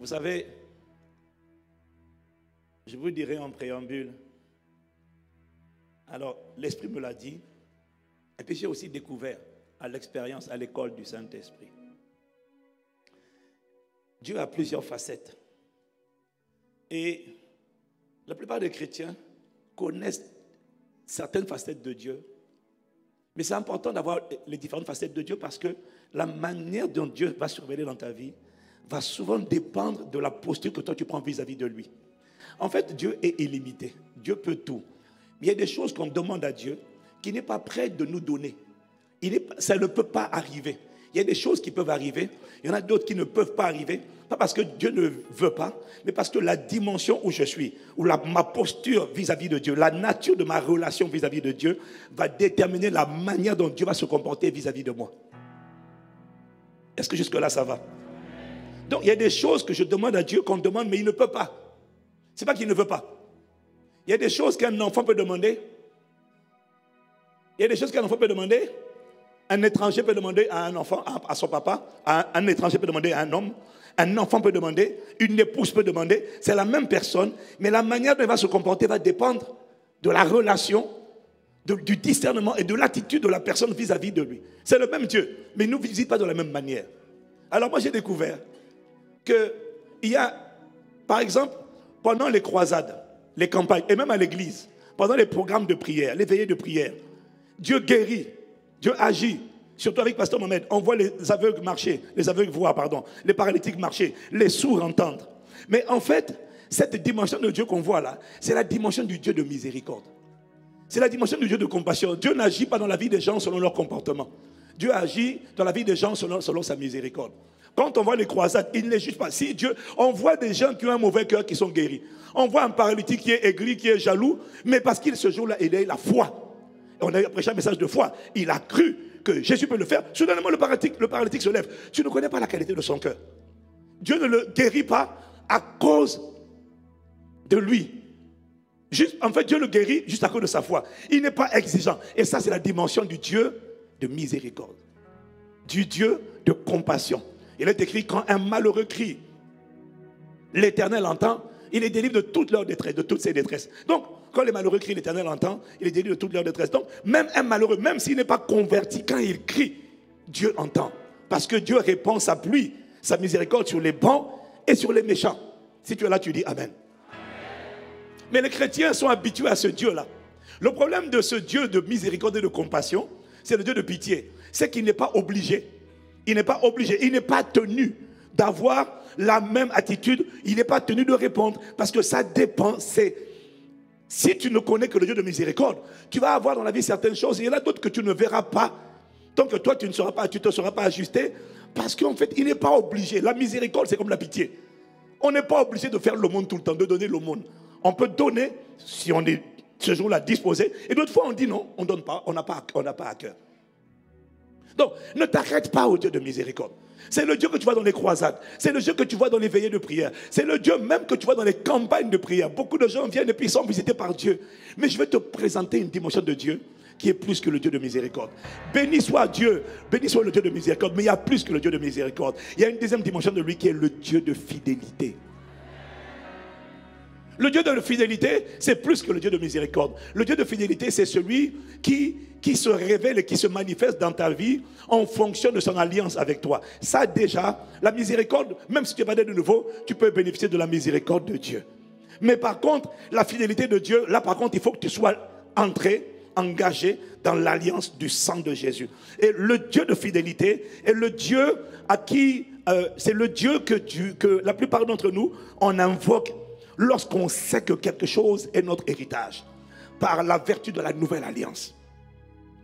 Vous savez, je vous dirai en préambule. Alors, l'Esprit me l'a dit. Et puis j'ai aussi découvert à l'expérience, à l'école du Saint-Esprit. Dieu a plusieurs facettes. Et la plupart des chrétiens connaissent certaines facettes de Dieu. Mais c'est important d'avoir les différentes facettes de Dieu parce que la manière dont Dieu va surveiller dans ta vie va souvent dépendre de la posture que toi tu prends vis-à-vis de lui. En fait, Dieu est illimité. Dieu peut tout. Mais il y a des choses qu'on demande à Dieu qui n'est pas prêt de nous donner. Il ça ne peut pas arriver. Il y a des choses qui peuvent arriver, il y en a d'autres qui ne peuvent pas arriver, pas parce que Dieu ne veut pas, mais parce que la dimension où je suis, ou la, ma posture vis-à-vis de Dieu, la nature de ma relation vis-à-vis de Dieu va déterminer la manière dont Dieu va se comporter vis-à-vis de moi. Est-ce que jusque-là ça va? Donc il y a des choses que je demande à Dieu qu'on demande, mais il ne peut pas. C'est pas qu'il ne veut pas. Il y a des choses qu'un enfant peut demander. Il y a des choses qu'un enfant peut demander un étranger peut demander à un enfant, à, son papa, un, étranger peut demander à un homme, un enfant peut demander, une épouse peut demander. C'est la même personne, mais la manière dont elle va se comporter va dépendre de la relation, du discernement et de l'attitude de la personne vis-à-vis de lui. C'est le même Dieu, mais il ne nous visite pas de la même manière. Alors moi j'ai découvert qu'il y a, par exemple, pendant les croisades, les campagnes, et même à l'église, pendant les programmes de prière, les veillées de prière, Dieu guérit Dieu agit. Surtout avec Pasteur Mohamed, on voit les aveugles marcher, les aveugles voir, pardon, les paralytiques marcher, les sourds entendre. Mais en fait, cette dimension de Dieu qu'on voit là, c'est la dimension du Dieu de miséricorde. C'est la dimension du Dieu de compassion. Dieu n'agit pas dans la vie des gens selon leur comportement. Dieu agit dans la vie des gens selon, selon sa miséricorde. Quand on voit les croisades, il ne les juge pas. Si Dieu, on voit des gens qui ont un mauvais cœur qui sont guéris. On voit un paralytique qui est aigri, qui est jaloux, mais parce qu'il ce jour-là, il a la foi on a prêché un message de foi. Il a cru que Jésus peut le faire. Soudainement, le paralytique, le paralytique se lève. Tu ne connais pas la qualité de son cœur. Dieu ne le guérit pas à cause de lui. En fait, Dieu le guérit juste à cause de sa foi. Il n'est pas exigeant. Et ça, c'est la dimension du Dieu de miséricorde. Du Dieu de compassion. Il est écrit quand un malheureux crie, l'Éternel entend, il est délivré de toute leur détresse, de toutes ses détresses. Donc, quand les malheureux crient, l'Éternel entend, il est délivré de toute leur détresse. Donc, même un malheureux, même s'il n'est pas converti, quand il crie, Dieu entend. Parce que Dieu répond sa pluie, sa miséricorde sur les bons et sur les méchants. Si tu es là, tu dis Amen. Mais les chrétiens sont habitués à ce Dieu-là. Le problème de ce Dieu de miséricorde et de compassion, c'est le Dieu de pitié. C'est qu'il n'est pas obligé. Il n'est pas obligé. Il n'est pas tenu d'avoir la même attitude. Il n'est pas tenu de répondre. Parce que ça dépend. C'est si tu ne connais que le Dieu de miséricorde, tu vas avoir dans la vie certaines choses. Il y en a d'autres que tu ne verras pas. Tant que toi, tu ne seras pas, tu te seras pas ajusté. Parce qu'en fait, il n'est pas obligé. La miséricorde, c'est comme la pitié. On n'est pas obligé de faire le monde tout le temps, de donner le monde. On peut donner si on est ce jour-là disposé. Et d'autres fois, on dit non, on ne donne pas, on n'a pas, on pas à cœur. Donc, ne t'arrête pas au Dieu de miséricorde. C'est le Dieu que tu vois dans les croisades. C'est le Dieu que tu vois dans les veillées de prière. C'est le Dieu même que tu vois dans les campagnes de prière. Beaucoup de gens viennent et puis sont visités par Dieu. Mais je vais te présenter une dimension de Dieu qui est plus que le Dieu de miséricorde. Béni soit Dieu, béni soit le Dieu de miséricorde, mais il y a plus que le Dieu de miséricorde. Il y a une deuxième dimension de lui qui est le Dieu de fidélité. Le Dieu de fidélité, c'est plus que le Dieu de miséricorde. Le Dieu de fidélité, c'est celui qui, se révèle et qui se manifeste dans ta vie en fonction de son alliance avec toi. Ça déjà, la miséricorde, même si tu es pas de nouveau, tu peux bénéficier de la miséricorde de Dieu. Mais par contre, la fidélité de Dieu, là par contre, il faut que tu sois entré, engagé dans l'alliance du sang de Jésus. Et le Dieu de fidélité est le Dieu à qui, euh, c'est le Dieu que, que la plupart d'entre nous, on invoque lorsqu'on sait que quelque chose est notre héritage, par la vertu de la nouvelle alliance,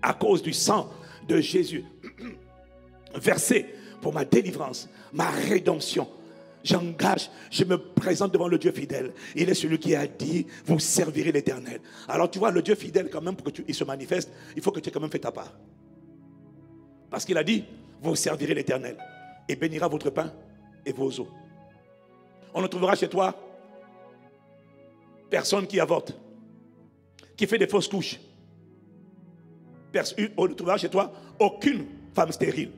à cause du sang de Jésus, versé pour ma délivrance, ma rédemption. J'engage, je me présente devant le Dieu fidèle. Il est celui qui a dit, vous servirez l'éternel. Alors tu vois, le Dieu fidèle, quand même, pour qu'il se manifeste, il faut que tu aies quand même fait ta part. Parce qu'il a dit, vous servirez l'éternel et bénira votre pain et vos eaux. On le trouvera chez toi personne qui avorte, qui fait des fausses couches. On ne trouvera chez toi aucune femme stérile,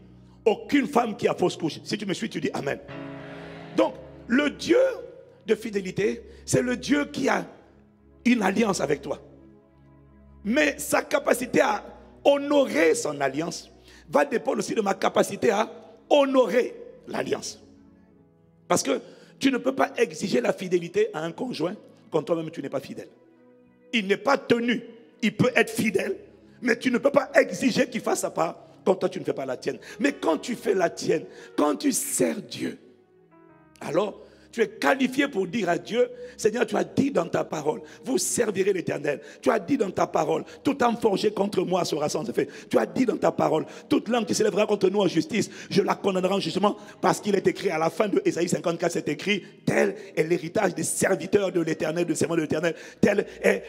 aucune femme qui a fausse couche. Si tu me suis, tu dis Amen. Donc, le Dieu de fidélité, c'est le Dieu qui a une alliance avec toi. Mais sa capacité à honorer son alliance va dépendre aussi de ma capacité à honorer l'alliance. Parce que tu ne peux pas exiger la fidélité à un conjoint quand toi-même tu n'es pas fidèle. Il n'est pas tenu. Il peut être fidèle, mais tu ne peux pas exiger qu'il fasse sa part quand toi tu ne fais pas la tienne. Mais quand tu fais la tienne, quand tu sers Dieu, alors tu es qualifié pour dire à Dieu, Seigneur, tu as dit dans ta parole, vous servirez l'Éternel. Tu as dit dans ta parole, tout âme forgé contre moi sera sans effet. Tu as dit dans ta parole, toute langue qui s'élèvera contre nous en justice, je la condamnerai en jugement parce qu'il est écrit à la fin de Ésaïe 54, c'est écrit, tel est l'héritage des serviteurs de l'Éternel, de servants de l'Éternel. Tel est,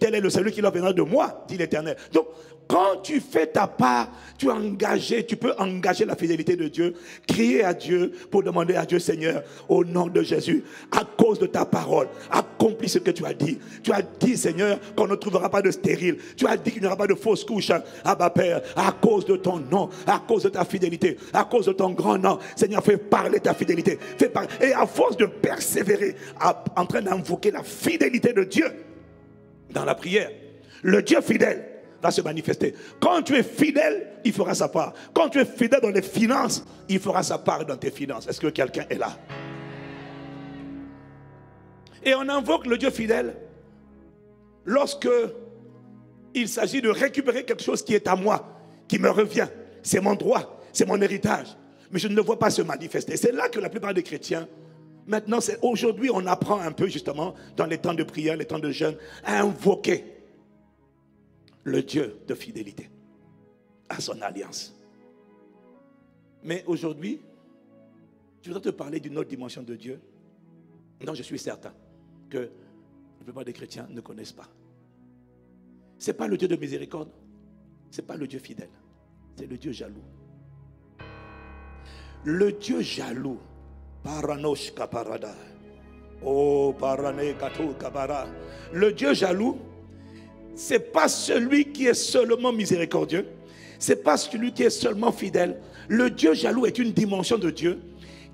est le salut qui leur viendra de moi, dit l'Éternel. Donc, quand tu fais ta part, tu es engagé, tu peux engager la fidélité de Dieu, crier à Dieu pour demander à Dieu, Seigneur, au nom de Jésus, à cause de ta parole, accomplis ce que tu as dit. Tu as dit, Seigneur, qu'on ne trouvera pas de stérile. Tu as dit qu'il n'y aura pas de fausse couche. à ma Père, à cause de ton nom, à cause de ta fidélité, à cause de ton grand nom, Seigneur, fais parler ta fidélité. Fais parler. Et à force de persévérer en train d'invoquer la fidélité de Dieu dans la prière, le Dieu fidèle va se manifester. Quand tu es fidèle, il fera sa part. Quand tu es fidèle dans les finances, il fera sa part dans tes finances. Est-ce que quelqu'un est là? Et on invoque le Dieu fidèle lorsque il s'agit de récupérer quelque chose qui est à moi, qui me revient. C'est mon droit, c'est mon héritage. Mais je ne le vois pas se manifester. C'est là que la plupart des chrétiens, maintenant, c'est aujourd'hui, on apprend un peu justement dans les temps de prière, les temps de jeûne, à invoquer le Dieu de fidélité à son alliance. Mais aujourd'hui, je voudrais te parler d'une autre dimension de Dieu dont je suis certain que la plupart des chrétiens ne connaissent pas. Ce n'est pas le Dieu de miséricorde, ce n'est pas le Dieu fidèle, c'est le Dieu jaloux. Le Dieu jaloux, Oh le Dieu jaloux, c'est pas celui qui est seulement miséricordieux, c'est pas celui qui est seulement fidèle. Le Dieu jaloux est une dimension de Dieu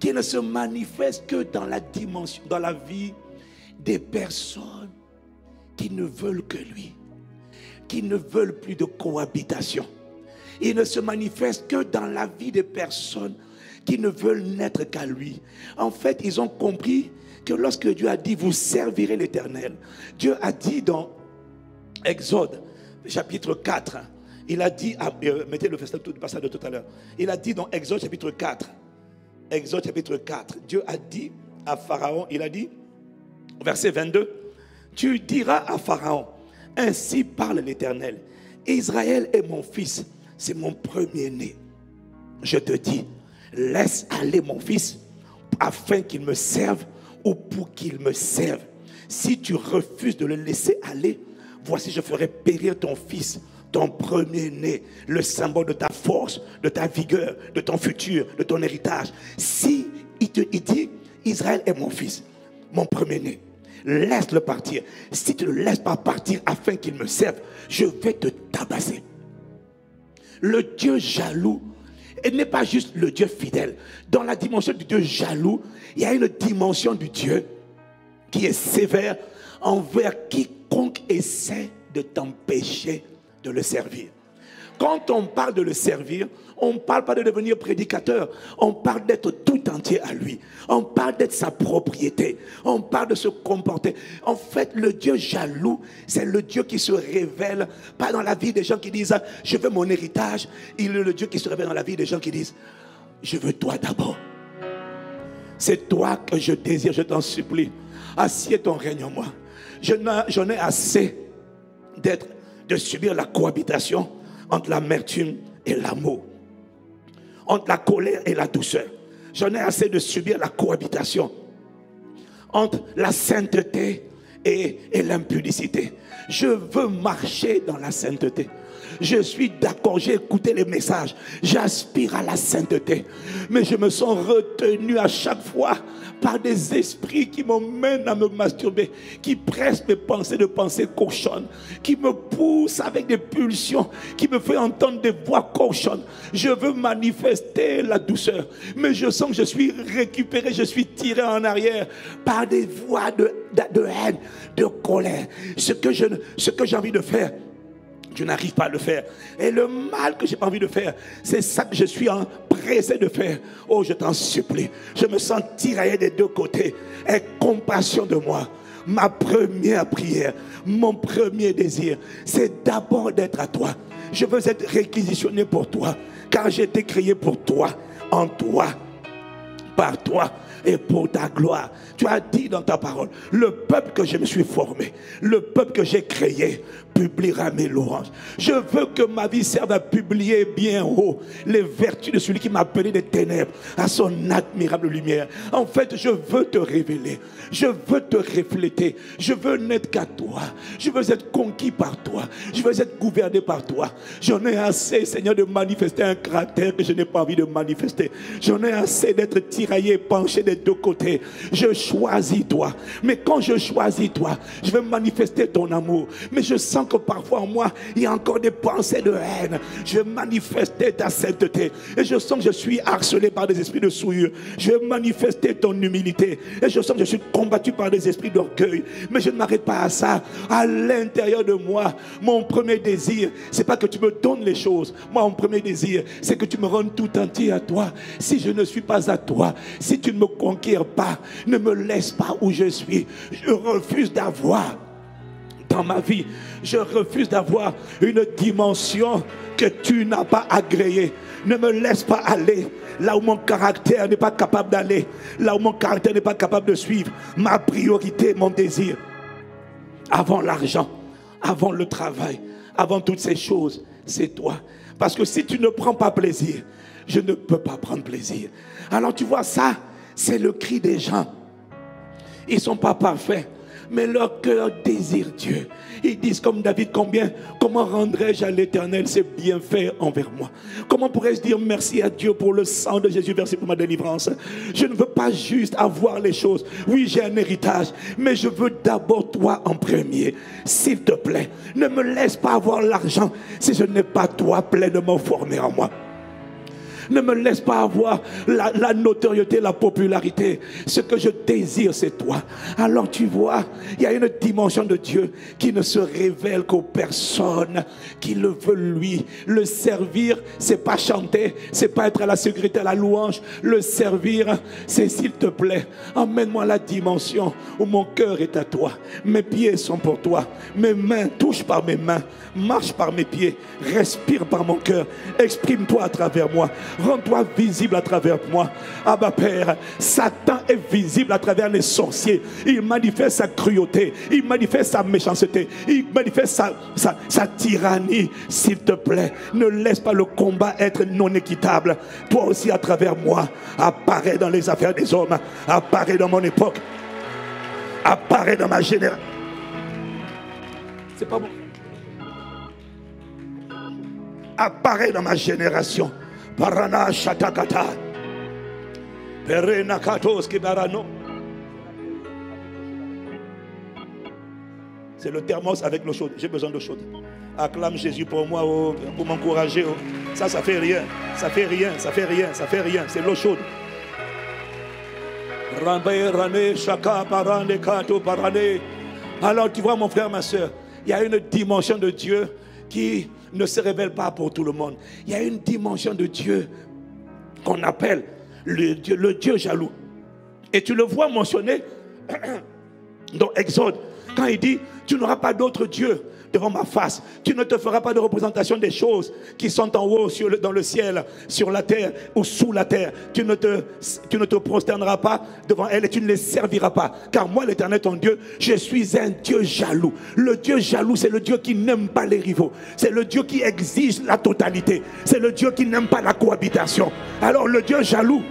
qui ne se manifeste que dans la dimension, dans la vie des personnes qui ne veulent que lui, qui ne veulent plus de cohabitation. Il ne se manifeste que dans la vie des personnes qui ne veulent n'être qu'à lui. En fait, ils ont compris que lorsque Dieu a dit, vous servirez l'Éternel, Dieu a dit dans Exode, chapitre 4, il a dit, euh, mettez le passage de tout à l'heure, il a dit dans Exode chapitre 4, Exode chapitre 4, Dieu a dit à Pharaon, il a dit, verset 22, tu diras à Pharaon, ainsi parle l'Éternel, Israël est mon fils, c'est mon premier-né. Je te dis, laisse aller mon fils afin qu'il me serve ou pour qu'il me serve. Si tu refuses de le laisser aller, voici je ferai périr ton fils, ton premier-né, le symbole de ta force, de ta vigueur, de ton futur, de ton héritage. Si il te dit, Israël est mon fils, mon premier-né, laisse-le partir. Si tu ne le laisses pas partir afin qu'il me serve, je vais te tabasser. Le Dieu jaloux n'est pas juste le Dieu fidèle. Dans la dimension du Dieu jaloux, il y a une dimension du Dieu qui est sévère envers quiconque essaie de t'empêcher de le servir. Quand on parle de le servir, on ne parle pas de devenir prédicateur, on parle d'être tout entier à lui, on parle d'être sa propriété, on parle de se comporter. En fait, le Dieu jaloux, c'est le Dieu qui se révèle, pas dans la vie des gens qui disent, je veux mon héritage, il est le Dieu qui se révèle dans la vie des gens qui disent, je veux toi d'abord. C'est toi que je désire, je t'en supplie. Assieds ton règne en moi. J'en ai assez d'être, de subir la cohabitation entre l'amertume et l'amour, entre la colère et la douceur. J'en ai assez de subir la cohabitation entre la sainteté et, et. Je veux marcher dans la sainteté. Je suis d'accord, j'ai écouté les messages. J'aspire à la sainteté. Mais je me sens retenu à chaque fois par des esprits qui m'emmènent à me masturber, qui pressent mes pensées de pensées cochonnes, qui me poussent avec des pulsions, qui me font entendre des voix cochonnes. Je veux manifester la douceur, mais je sens que je suis récupéré, je suis tiré en arrière par des voix de, de, haine, de colère. Ce que, je, ce que j'ai envie de faire, je n'arrive pas à le faire. Et le mal que j'ai pas envie de faire, c'est ça que je suis pressé de faire. Oh, je t'en supplie. Je me sens tiraillé des deux côtés. Aie compassion de moi. Ma première prière, mon premier désir, c'est d'abord d'être à toi. Je veux être réquisitionné pour toi, car j'ai été créé pour toi, en toi, par toi et pour ta gloire. Tu as dit dans ta parole, le peuple que je me suis formé, le peuple que j'ai créé, publiera mes louanges. Je veux que ma vie serve à publier bien haut les vertus de celui qui m'a appelé des ténèbres à son admirable lumière. En fait, je veux te révéler. Je veux te refléter. Je veux n'être qu'à toi. Je veux être conquis par toi. Je veux être gouverné par toi. J'en ai assez, Seigneur, de manifester un caractère que je n'ai pas envie de manifester. J'en ai assez d'être tiraillé, penché des deux côtés. Je choisis toi. Mais quand je choisis toi, je veux manifester ton amour. Mais je sens que parfois en moi, il y a encore des pensées de haine. Je vais manifester ta sainteté. Et je sens que je suis harcelé par des esprits de souillure. Je vais manifester ton humilité. Et je sens que je suis combattu par des esprits d'orgueil. Mais je ne m'arrête pas à ça. À l'intérieur de moi, mon premier désir, c'est pas que tu me donnes les choses. Moi, mon premier désir, c'est que tu me rendes tout entier à toi. Si je ne suis pas à toi, si tu ne me conquiers pas, ne me laisse pas où je suis. Je refuse d'avoir dans ma vie. Je refuse d'avoir une dimension que tu n'as pas agréée. Ne me laisse pas aller là où mon caractère n'est pas capable d'aller, là où mon caractère n'est pas capable de suivre. Ma priorité, mon désir, avant l'argent, avant le travail, avant toutes ces choses, c'est toi. Parce que si tu ne prends pas plaisir, je ne peux pas prendre plaisir. Alors tu vois ça, c'est le cri des gens. Ils ne sont pas parfaits mais leur cœur désire Dieu. Ils disent comme David, combien, comment rendrai-je à l'éternel ses bienfaits envers moi? Comment pourrais-je dire merci à Dieu pour le sang de Jésus versé pour ma délivrance? Je ne veux pas juste avoir les choses. Oui, j'ai un héritage, mais je veux d'abord toi en premier. S'il te plaît, ne me laisse pas avoir l'argent si je n'ai pas toi pleinement formé en moi. Ne me laisse pas avoir la, notoriété, la popularité. Ce que je désire, c'est toi. Alors tu vois, il y a une dimension de Dieu qui ne se révèle qu'aux personnes qui le veulent lui. Le servir, c'est pas chanter, c'est pas être à la sécurité, à la louange. Le servir, c'est s'il te plaît, emmène-moi la dimension où mon cœur est à toi. Mes pieds sont pour toi. Mes mains touchent par mes mains, marche par mes pieds, respire par mon cœur. Exprime-toi à travers moi. Rends-toi visible à travers moi. Ah bah Père, Satan est visible à travers les sorciers. Il manifeste sa cruauté. Il manifeste sa méchanceté. Il manifeste sa, sa tyrannie. S'il te plaît, ne laisse pas le combat être non équitable. Toi aussi à travers moi, apparaît dans les affaires des hommes. Apparaît dans mon époque. Apparaît dans ma génération. C'est pas bon. Apparaît dans ma génération. Parana Shatakata. Perena Katoski Barano. C'est le thermos avec l'eau chaude. J'ai besoin d'eau chaude. Acclame Jésus pour moi, oh, pour m'encourager. Oh. Ça, ça fait rien. Ça fait rien, ça fait rien, ça fait rien. C'est l'eau chaude. Alors tu vois mon frère, ma soeur, il y a une dimension de Dieu qui ne se révèle pas pour tout le monde. Il y a une dimension de Dieu qu'on appelle le Dieu, jaloux. Et tu le vois mentionné dans Exode, quand il dit, tu n'auras pas d'autre Dieu devant ma face. Tu ne te feras pas de représentation des choses qui sont en haut sur dans le ciel, sur la terre ou sous la terre. Tu ne, te, tu ne te prosterneras pas devant elles et tu ne les serviras pas. Car moi, l'Éternel, ton Dieu, je suis un Dieu jaloux. Le Dieu jaloux, c'est le Dieu qui n'aime pas les rivaux. C'est le Dieu qui exige la totalité. C'est le Dieu qui n'aime pas la cohabitation. Alors le Dieu jaloux,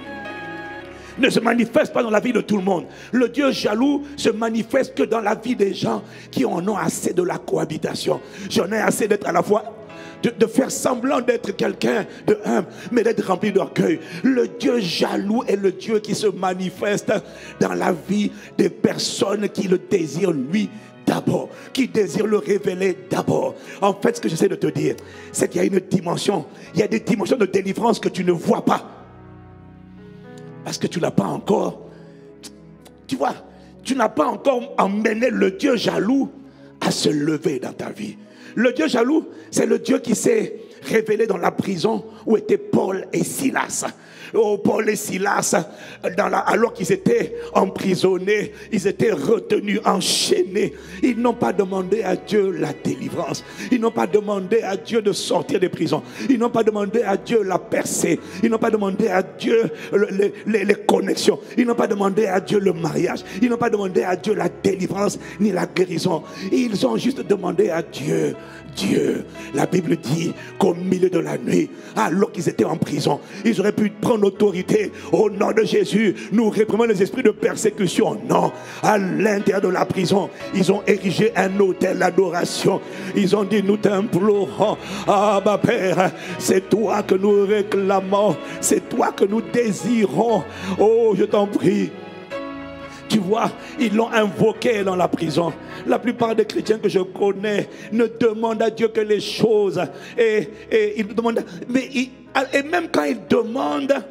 ne se manifeste pas dans la vie de tout le monde. Le Dieu jaloux se manifeste que dans la vie des gens qui en ont assez de la cohabitation. J'en ai assez d'être à la fois de, faire semblant d'être quelqu'un de humble, mais d'être rempli d'orgueil. Le Dieu jaloux est le Dieu qui se manifeste dans la vie des personnes qui le désirent lui d'abord, qui désirent le révéler d'abord. En fait, ce que j'essaie de te dire, c'est qu'il y a une dimension, il y a des dimensions de délivrance que tu ne vois pas. Parce que tu n'as pas encore, tu vois, tu n'as pas encore emmené le Dieu jaloux à se lever dans ta vie. Le Dieu jaloux, c'est le Dieu qui s'est révélé dans la prison où étaient Paul et Silas oh, Paul et Silas, alors qu'ils étaient emprisonnés, ils étaient retenus, enchaînés. Ils n'ont pas demandé à Dieu la délivrance. Ils n'ont pas demandé à Dieu de sortir des prisons. Ils n'ont pas demandé à Dieu la percée. Ils n'ont pas demandé à Dieu les connexions. Ils n'ont pas demandé à Dieu le mariage. Ils n'ont pas demandé à Dieu la délivrance ni la guérison. Ils ont juste demandé à Dieu Dieu. La Bible dit qu'au milieu de la nuit, alors qu'ils étaient en prison, ils auraient pu prendre autorité au nom de Jésus. Nous réprimons les esprits de persécution. Non, à l'intérieur de la prison, ils ont érigé un hôtel d'adoration. Ils ont dit, nous t'implorons, ah ma Père, c'est toi que nous réclamons, c'est toi que nous désirons. Oh, je t'en prie. Tu vois, ils l'ont invoqué dans la prison. La plupart des chrétiens que je connais ne demandent à Dieu que les choses. Et, ils demandent, mais et même quand ils demandent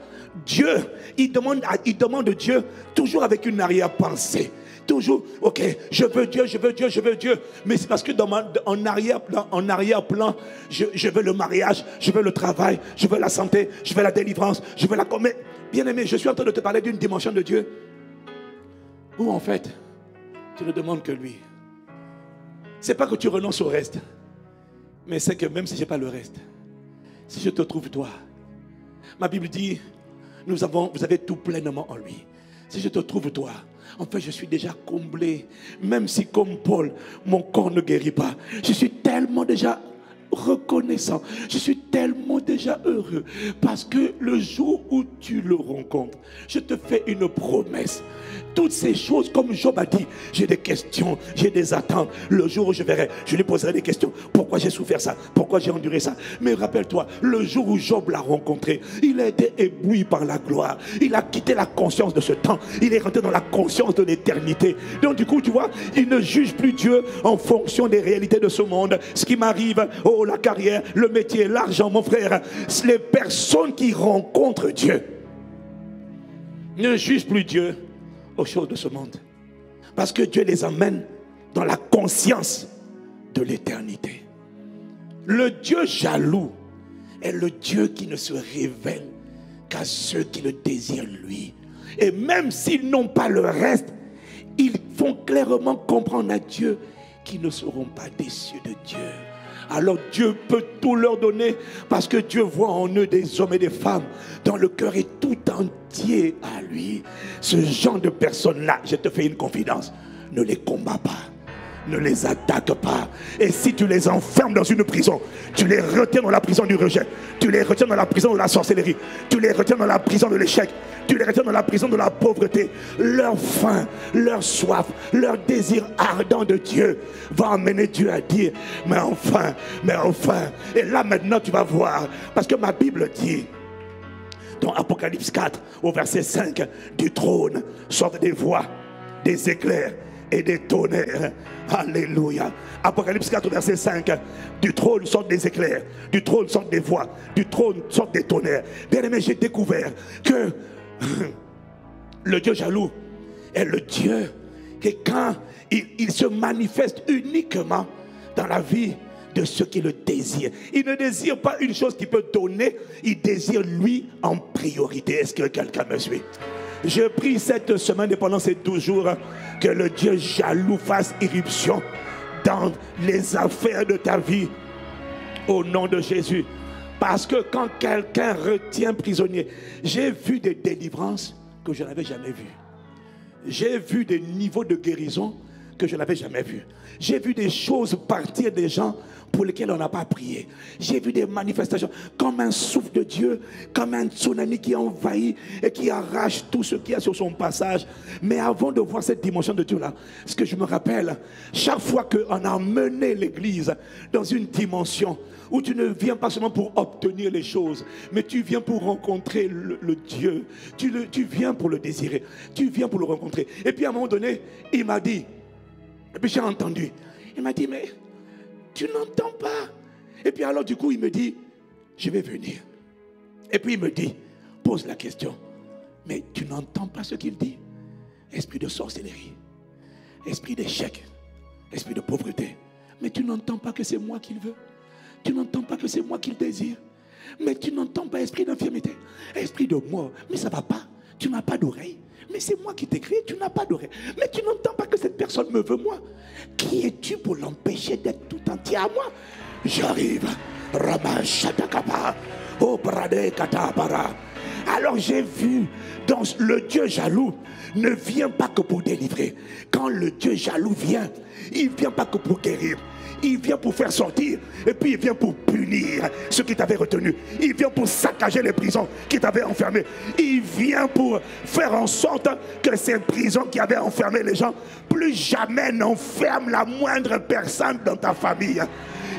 Dieu, ils demandent, ils demandent Dieu toujours avec une arrière-pensée. Toujours, ok, je veux Dieu, je veux Dieu, je veux Dieu. Mais c'est parce que dans en arrière-plan, en arrière-plan, je, je, veux le mariage, je veux le travail, je veux la santé, je veux la délivrance, je veux la. Mais, bien aimé, je suis en train de te parler d'une dimension de Dieu où en fait, tu ne demandes que lui. C'est pas que tu renonces au reste, mais c'est que même si je n'ai pas le reste, si je te trouve toi, ma Bible dit, nous avons, vous avez tout pleinement en lui. Si je te trouve toi, en fait, je suis déjà comblé. Même si, comme Paul, mon corps ne guérit pas, je suis tellement déjà reconnaissant. Je suis tellement déjà heureux parce que le jour où tu le rencontres, je te fais une promesse. Toutes ces choses, comme Job a dit, j'ai des questions, j'ai des attentes. Le jour où je verrai, je lui poserai des questions. Pourquoi j'ai souffert ça? Pourquoi j'ai enduré ça? Mais rappelle-toi, le jour où Job l'a rencontré, il a été ébloui par la gloire. Il a quitté la conscience de ce temps. Il est rentré dans la conscience de l'éternité. Donc du coup, tu vois, il ne juge plus Dieu en fonction des réalités de ce monde. Ce qui m'arrive, oh la carrière, le métier, l'argent, mon frère, les personnes qui rencontrent Dieu ne jugent plus Dieu aux choses de ce monde. Parce que Dieu les emmène dans la conscience de l'éternité. Le Dieu jaloux est le Dieu qui ne se révèle qu'à ceux qui le désirent lui. Et même s'ils n'ont pas le reste, ils font clairement comprendre à Dieu qu'ils ne seront pas déçus de Dieu alors Dieu peut tout leur donner parce que Dieu voit en eux des hommes et des femmes dont le cœur est tout entier à lui. Ce genre de personnes-là, je te fais une confidence, ne les combats pas ne les attaque pas. Et si tu les enfermes dans une prison, tu les retiens dans la prison du rejet, tu les retiens dans la prison de la sorcellerie, tu les retiens dans la prison de l'échec, tu les retiens dans la prison de la pauvreté. Leur faim, leur soif, leur désir ardent de Dieu va amener Dieu à dire, mais enfin, mais enfin. Et là maintenant tu vas voir, parce que ma Bible dit, dans Apocalypse 4, au verset 5, du trône sortent des voix, des éclairs et des tonnerres. Alléluia. Apocalypse 4, verset 5. Du trône sortent des éclairs, du trône sortent des voix, du trône sortent des tonnerres. Bien aimé, j'ai découvert que le Dieu jaloux est le Dieu que quand il, il se manifeste uniquement dans la vie de ceux qui le désirent. Il ne désire pas une chose qu'il peut donner, il désire lui en priorité. Est-ce que quelqu'un me suit? Je prie cette semaine pendant ces 12 jours que le Dieu jaloux fasse irruption dans les affaires de ta vie au nom de Jésus. Parce que quand quelqu'un retient prisonnier, j'ai vu des délivrances que je n'avais jamais vues. J'ai vu des niveaux de guérison que je n'avais jamais vues. J'ai vu des choses partir des gens pour lesquels on n'a pas prié. J'ai vu des manifestations comme un souffle de Dieu, comme un tsunami qui envahit et qui arrache tout ce qu'il y a sur son passage. Mais avant de voir cette dimension de Dieu-là, ce que je me rappelle, chaque fois qu'on a mené l'Église dans une dimension où tu ne viens pas seulement pour obtenir les choses, mais tu viens pour rencontrer le, Dieu. Tu, le, tu viens pour le désirer. Tu viens pour le rencontrer. Et puis à un moment donné, il m'a dit, et puis j'ai entendu, il m'a dit, mais tu n'entends pas. Et puis alors du coup, il me dit, je vais venir. Et puis il me dit, pose la question, mais tu n'entends pas ce qu'il dit? Esprit de sorcellerie, esprit d'échec, esprit de pauvreté. Mais tu n'entends pas que c'est moi qu'il veut. Tu n'entends pas que c'est moi qu'il désire. Mais tu n'entends pas esprit d'infirmité, esprit de mort. Mais ça ne va pas. Tu n'as pas d'oreille. Mais c'est moi qui t'ai créé, tu n'as pas d'oreille. Mais tu n'entends pas que cette personne me veut moi. Qui es-tu pour l'empêcher d'être tout entier à moi? J'arrive. Oh, Alors j'ai vu dans le Dieu jaloux ne vient pas que pour délivrer. Quand le Dieu jaloux vient, il ne vient pas que pour guérir. Il vient pour faire sortir et puis il vient pour punir ceux qui t'avaient retenu. Il vient pour saccager les prisons qui t'avaient enfermé. Il vient pour faire en sorte que ces prisons qui avaient enfermé les gens, plus jamais n'enferment la moindre personne dans ta famille.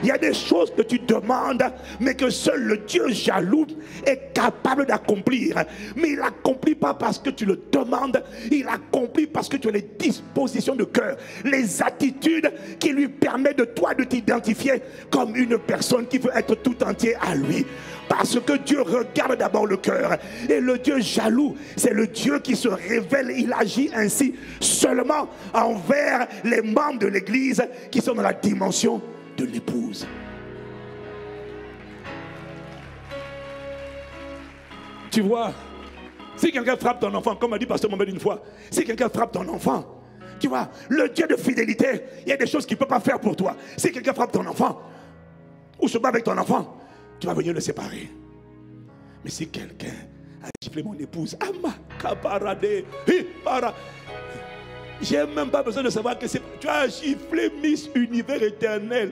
Il y a des choses que tu demandes, mais que seul le Dieu jaloux est capable d'accomplir. Mais il n'accomplit pas parce que tu le demandes, il accomplit parce que tu as les dispositions de cœur, les attitudes qui lui permettent de toi de t'identifier comme une personne qui veut être tout entier à lui. Parce que Dieu regarde d'abord le cœur. Et le Dieu jaloux, c'est le Dieu qui se révèle. Il agit ainsi seulement envers les membres de l'Église qui sont dans la dimension de l'épouse. Tu vois, si quelqu'un frappe ton enfant, comme a dit Pasteur Mohamed une fois, si quelqu'un frappe ton enfant, tu vois, le Dieu de fidélité, il y a des choses qu'il ne peut pas faire pour toi. Si quelqu'un frappe ton enfant, ou se bat avec ton enfant, tu vas venir le séparer. Mais si quelqu'un a giflé mon épouse, Ama, para, j'ai même pas besoin de savoir que c'est. Tu as giflé Miss Univers éternel.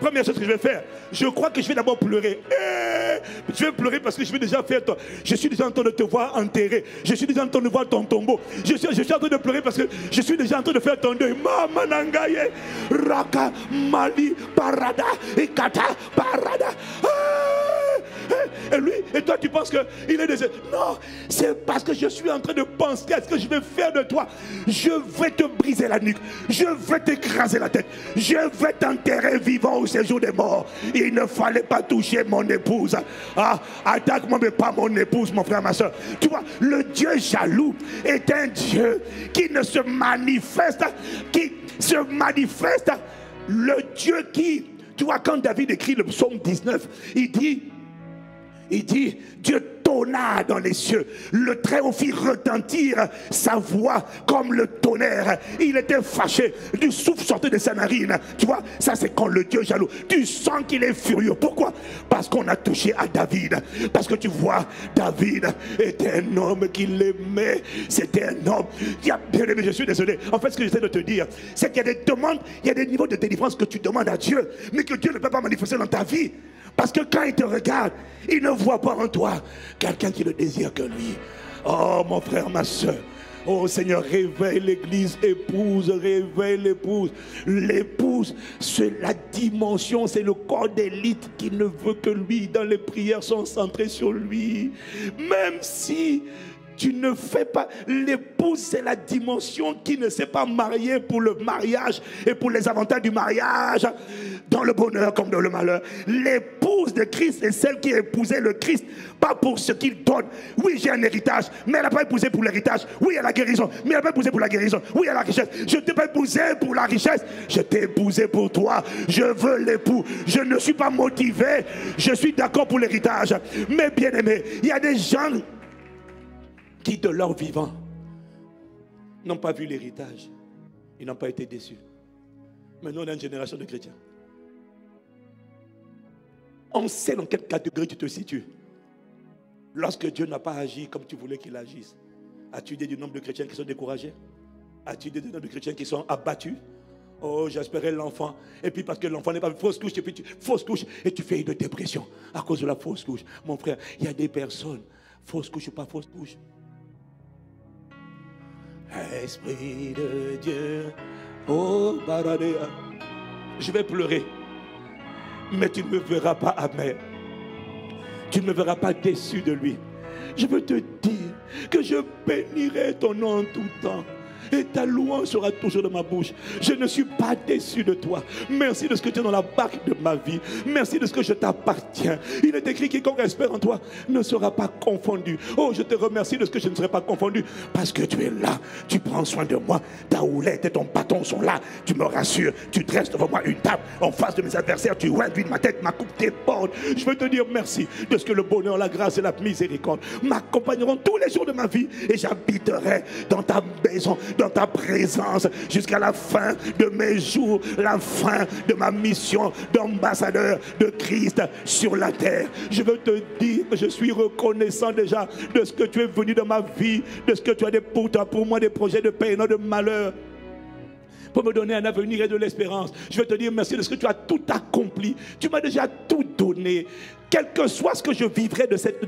Première chose que je vais faire, je crois que je vais d'abord pleurer. Eh, je vais pleurer parce que je vais déjà faire. Je suis déjà en train de te voir enterré. Je suis déjà en train de voir ton tombeau. Je suis, je en train de pleurer parce que je suis déjà en train de faire ton deuil. Mama Nangaye, Raka, Mali, Parada, Ekata, Parada. Ah! Et lui, et toi tu penses qu'il est décédé. Non, c'est parce que je suis en train de penser à ce que je vais faire de toi. Je vais te briser la nuque. Je vais t'écraser la tête. Je vais t'enterrer vivant au séjour des morts. Il ne fallait pas toucher mon épouse. Ah, attaque-moi, mais pas mon épouse, mon frère, ma soeur. Tu vois, le Dieu jaloux est un Dieu qui ne se manifeste, qui se manifeste. Le Dieu qui, tu vois, quand David écrit le psaume 19, il dit, il dit, Dieu tonna dans les cieux. Le Très-Haut fit retentir sa voix comme le tonnerre. Il était fâché. Du souffle sortait de sa narine. Tu vois, ça c'est quand le Dieu jaloux. Tu sens qu'il est furieux. Pourquoi? Parce qu'on a touché à David. Parce que tu vois, David était un homme qui l'aimait. C'était un homme. bien aimé, je suis désolé. En fait, ce que j'essaie de te dire, c'est qu'il y a des demandes, il y a des niveaux de délivrance que tu demandes à Dieu, mais que Dieu ne peut pas manifester dans ta vie. Parce que quand il te regarde, il ne voit pas en toi quelqu'un qui le désire que lui. Oh mon frère, ma soeur. Oh Seigneur, réveille l'église, épouse, réveille l'épouse. L'épouse, c'est la dimension, c'est le corps d'élite qui ne veut que lui. Dans les prières sont centrées sur lui. Même si tu ne fais pas. L'épouse, c'est la dimension qui ne s'est pas mariée pour le mariage et pour les avantages du mariage, dans le bonheur comme dans le malheur. L'épouse de Christ est celle qui a épousé le Christ, pas pour ce qu'il donne. Oui, j'ai un héritage, mais elle n'a pas épousé pour l'héritage. Oui, elle la guérison, mais elle n'a pas épousé pour la guérison. Oui, elle la richesse. Je t'ai pas épousé pour la richesse, je t'ai épousé pour toi. Je veux l'époux. Je ne suis pas motivé, je suis d'accord pour l'héritage. Mais bien aimé, il y a des gens qui de leur vivant n'ont pas vu l'héritage. Ils n'ont pas été déçus. Maintenant, on a une génération de chrétiens. On sait dans quelle catégorie tu te situes. Lorsque Dieu n'a pas agi comme tu voulais qu'il agisse, as-tu dit du nombre de chrétiens qui sont découragés? As-tu des de chrétiens qui sont abattus? Oh, j'espérais l'enfant. Et puis parce que l'enfant n'est pas fausse couche, et puis tu, fausse couche, et tu fais une dépression à cause de la fausse couche. Mon frère, il y a des personnes, fausse couche ou pas fausse couche. Esprit de Dieu, oh Baradea, je vais pleurer, mais tu ne me verras pas amer. Tu ne me verras pas déçu de lui. Je veux te dire que je bénirai ton nom en tout temps et ta louange sera toujours dans ma bouche. Je ne suis pas déçu de toi. Merci de ce que tu es dans la barque de ma vie. Merci de ce que je t'appartiens. Il est écrit quiconque espère en toi ne sera pas confondu. Oh, je te remercie de ce que je ne serai pas confondu parce que tu es là. Tu prends soin de moi. Ta houlette et ton bâton sont là. Tu me rassures. Tu dresses devant moi une table en face de mes adversaires. Tu réduis ma tête, ma coupe portes. Je veux te dire merci de ce que le bonheur, la grâce et la miséricorde m'accompagneront tous les jours de ma vie et j'habiterai dans ta maison dans ta présence jusqu'à la fin de mes jours, la fin de ma mission d'ambassadeur de Christ sur la terre. Je veux te dire que je suis reconnaissant déjà de ce que tu es venu dans ma vie, de ce que tu as des pour pour moi, des projets de paix et non de malheur pour me donner un avenir et de l'espérance. Je veux te dire merci de ce que tu as tout accompli. Tu m'as déjà tout donné quel que soit ce que je vivrai de cette,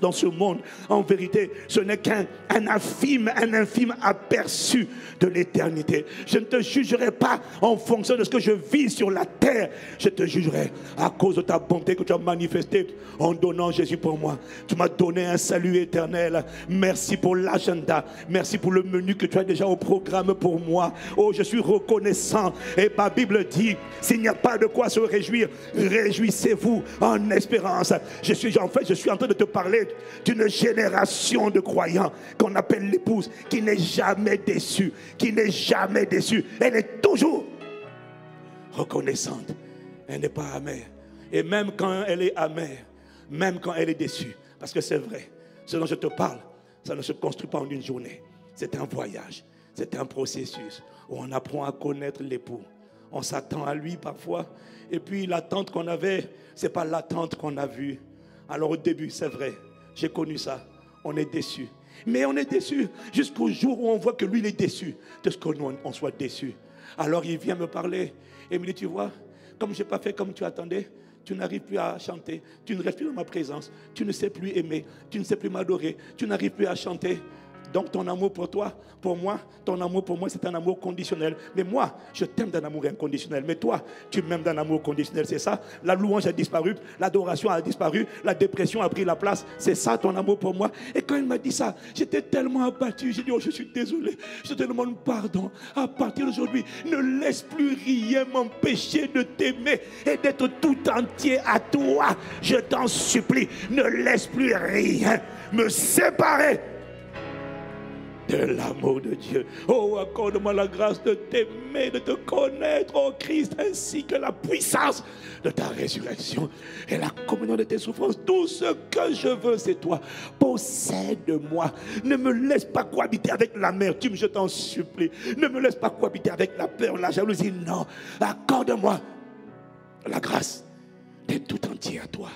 dans ce monde, en vérité, ce n'est qu'un un infime, un infime aperçu de l'éternité. Je ne te jugerai pas en fonction de ce que je vis sur la terre. Je te jugerai à cause de ta bonté que tu as manifestée en donnant Jésus pour moi. Tu m'as donné un salut éternel. Merci pour l'agenda. Merci pour le menu que tu as déjà au programme pour moi. Oh, je suis reconnaissant. Et ma Bible dit, s'il n'y a pas de quoi se réjouir, réjouissez-vous en espérant je suis, en je suis en train de te parler d'une génération de croyants qu'on appelle l'épouse, qui n'est jamais déçue, qui n'est jamais déçue. Elle est toujours reconnaissante. Elle n'est pas amère. Et même quand elle est amère, même quand elle est déçue, parce que c'est vrai, ce dont je te parle, ça ne se construit pas en une journée. C'est un voyage, c'est un processus où on apprend à connaître l'époux. On s'attend à lui parfois, et puis l'attente qu'on avait, ce n'est pas l'attente qu'on a vue. Alors au début, c'est vrai, j'ai connu ça. On est déçu. Mais on est déçu jusqu'au jour où on voit que lui, il est déçu de ce que nous, on soit déçu. Alors il vient me parler et me dit, tu vois, comme je n'ai pas fait comme tu attendais, tu n'arrives plus à chanter, tu ne restes plus dans ma présence, tu ne sais plus aimer, tu ne sais plus m'adorer, tu n'arrives plus à chanter. Donc ton amour pour toi, pour moi, ton amour pour moi, c'est un amour conditionnel. Mais moi, je t'aime d'un amour inconditionnel. Mais toi, tu m'aimes d'un amour conditionnel. C'est ça. La louange a disparu, l'adoration a disparu, la dépression a pris la place. C'est ça ton amour pour moi. Et quand il m'a dit ça, j'étais tellement abattu. J'ai dit, oh, je suis désolé. Je te demande pardon. À partir d'aujourd'hui, ne laisse plus rien m'empêcher de t'aimer et d'être tout entier à toi. Je t'en supplie, ne laisse plus rien me séparer de l'amour de Dieu. Oh, accorde-moi la grâce de t'aimer, de te connaître, oh Christ, ainsi que la puissance de ta résurrection et la communion de tes souffrances. Tout ce que je veux, c'est toi. Possède-moi. Ne me laisse pas cohabiter avec l'amertume, je t'en supplie. Ne me laisse pas cohabiter avec la peur, la jalousie. Non, accorde-moi la grâce d'être tout entier à toi.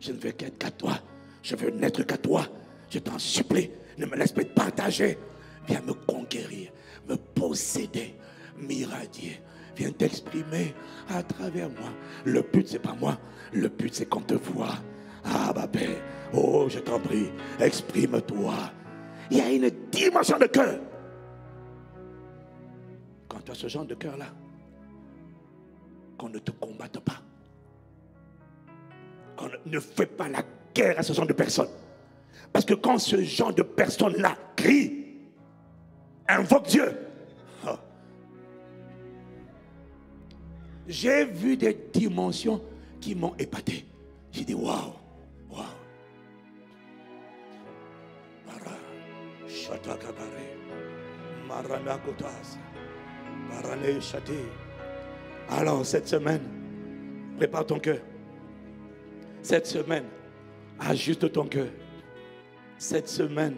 Je ne veux qu'être qu'à toi. Je veux n'être qu'à toi. Je t'en supplie. Ne me laisse pas partager. Viens me conquérir, me posséder, m'irradier. Viens t'exprimer à travers moi. Le but, c'est pas moi. Le but, c'est qu'on te voit. Ah, ma paix. Oh, je t'en prie, exprime-toi. Il y a une dimension de cœur. Quand tu as ce genre de cœur-là, qu'on ne te combatte pas. Qu'on ne fait pas la guerre à ce genre de personnes. Parce que quand ce genre de personnes-là crie, invoque Dieu, oh. j'ai vu des dimensions qui m'ont épaté. J'ai dit, waouh, waouh. Alors, cette semaine, prépare ton cœur. Cette semaine, ajuste ton cœur cette semaine,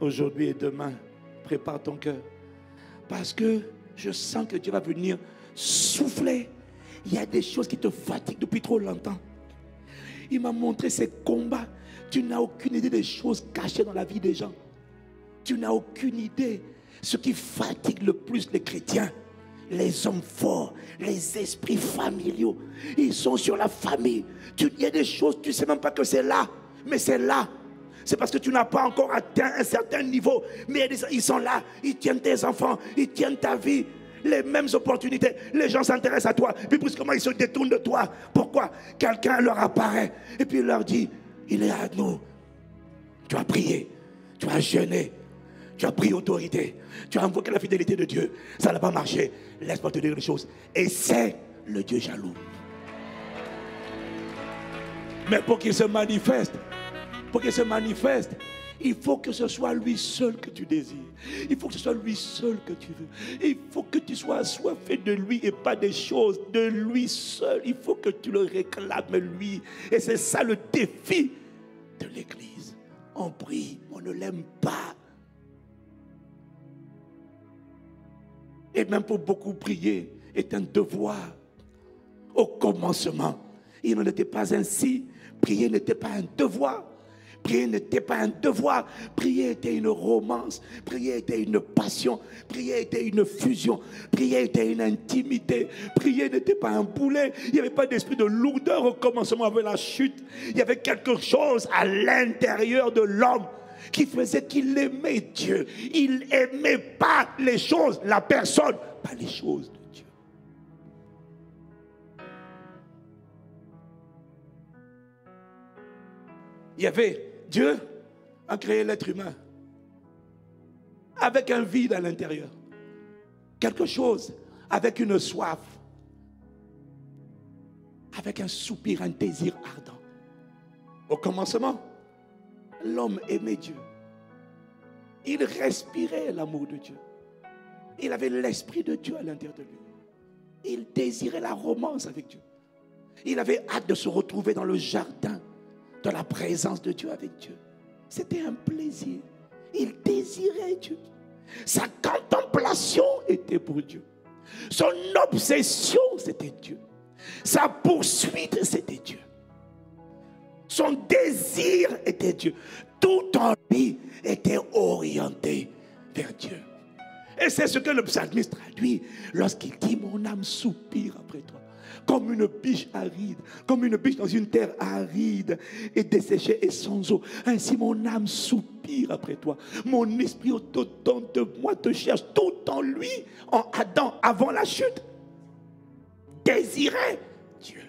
aujourd'hui et demain, prépare ton cœur. Parce que je sens que Dieu va venir souffler. Il y a des choses qui te fatiguent depuis trop longtemps. Il m'a montré ces combats. Tu n'as aucune idée des choses cachées dans la vie des gens. Tu n'as aucune idée. Ce qui fatigue le plus les chrétiens, les hommes forts, les esprits familiaux, ils sont sur la famille. Tu, il y a des choses, tu ne sais même pas que c'est là, mais c'est là. C'est parce que tu n'as pas encore atteint un certain niveau. Mais ils sont là, ils tiennent tes enfants, ils tiennent ta vie. Les mêmes opportunités, les gens s'intéressent à toi, puis brusquement ils se détournent de toi. Pourquoi? Quelqu'un leur apparaît et puis il leur dit Il est à nous. Tu as prié, tu as jeûné, tu as pris autorité, tu as invoqué la fidélité de Dieu. Ça n'a pas marché. Laisse-moi te dire les choses. Et c'est le Dieu jaloux. Mais pour qu'il se manifeste, pour qu'il se manifeste, il faut que ce soit lui seul que tu désires. Il faut que ce soit lui seul que tu veux. Il faut que tu sois assoiffé de lui et pas des choses, de lui seul. Il faut que tu le réclames lui. Et c'est ça le défi de l'Église. On prie, on ne l'aime pas. Et même pour beaucoup prier est un devoir. Au commencement, il n'en était pas ainsi. Prier n'était pas un devoir. Prier n'était pas un devoir. Prier était une romance. Prier était une passion. Prier était une fusion. Prier était une intimité. Prier n'était pas un boulet. Il n'y avait pas d'esprit de lourdeur au commencement avec la chute. Il y avait quelque chose à l'intérieur de l'homme qui faisait qu'il aimait Dieu. Il n'aimait pas les choses, la personne, pas les choses de Dieu. Il y avait Dieu a créé l'être humain avec un vide à l'intérieur. Quelque chose avec une soif, avec un soupir, un désir ardent. Au commencement, l'homme aimait Dieu. Il respirait l'amour de Dieu. Il avait l'esprit de Dieu à l'intérieur de lui. Il désirait la romance avec Dieu. Il avait hâte de se retrouver dans le jardin de la présence de Dieu avec Dieu. C'était un plaisir. Il désirait Dieu. Sa contemplation était pour Dieu. Son obsession, c'était Dieu. Sa poursuite, c'était Dieu. Son désir était Dieu. Tout en lui était orienté vers Dieu. Et c'est ce que le psalmiste traduit lorsqu'il dit Mon âme soupire après toi. Comme une biche aride, comme une biche dans une terre aride et desséchée et sans eau. Ainsi mon âme soupire après toi. Mon esprit au-dedans de moi te cherche tout en lui, en Adam, avant la chute. Désirait Dieu.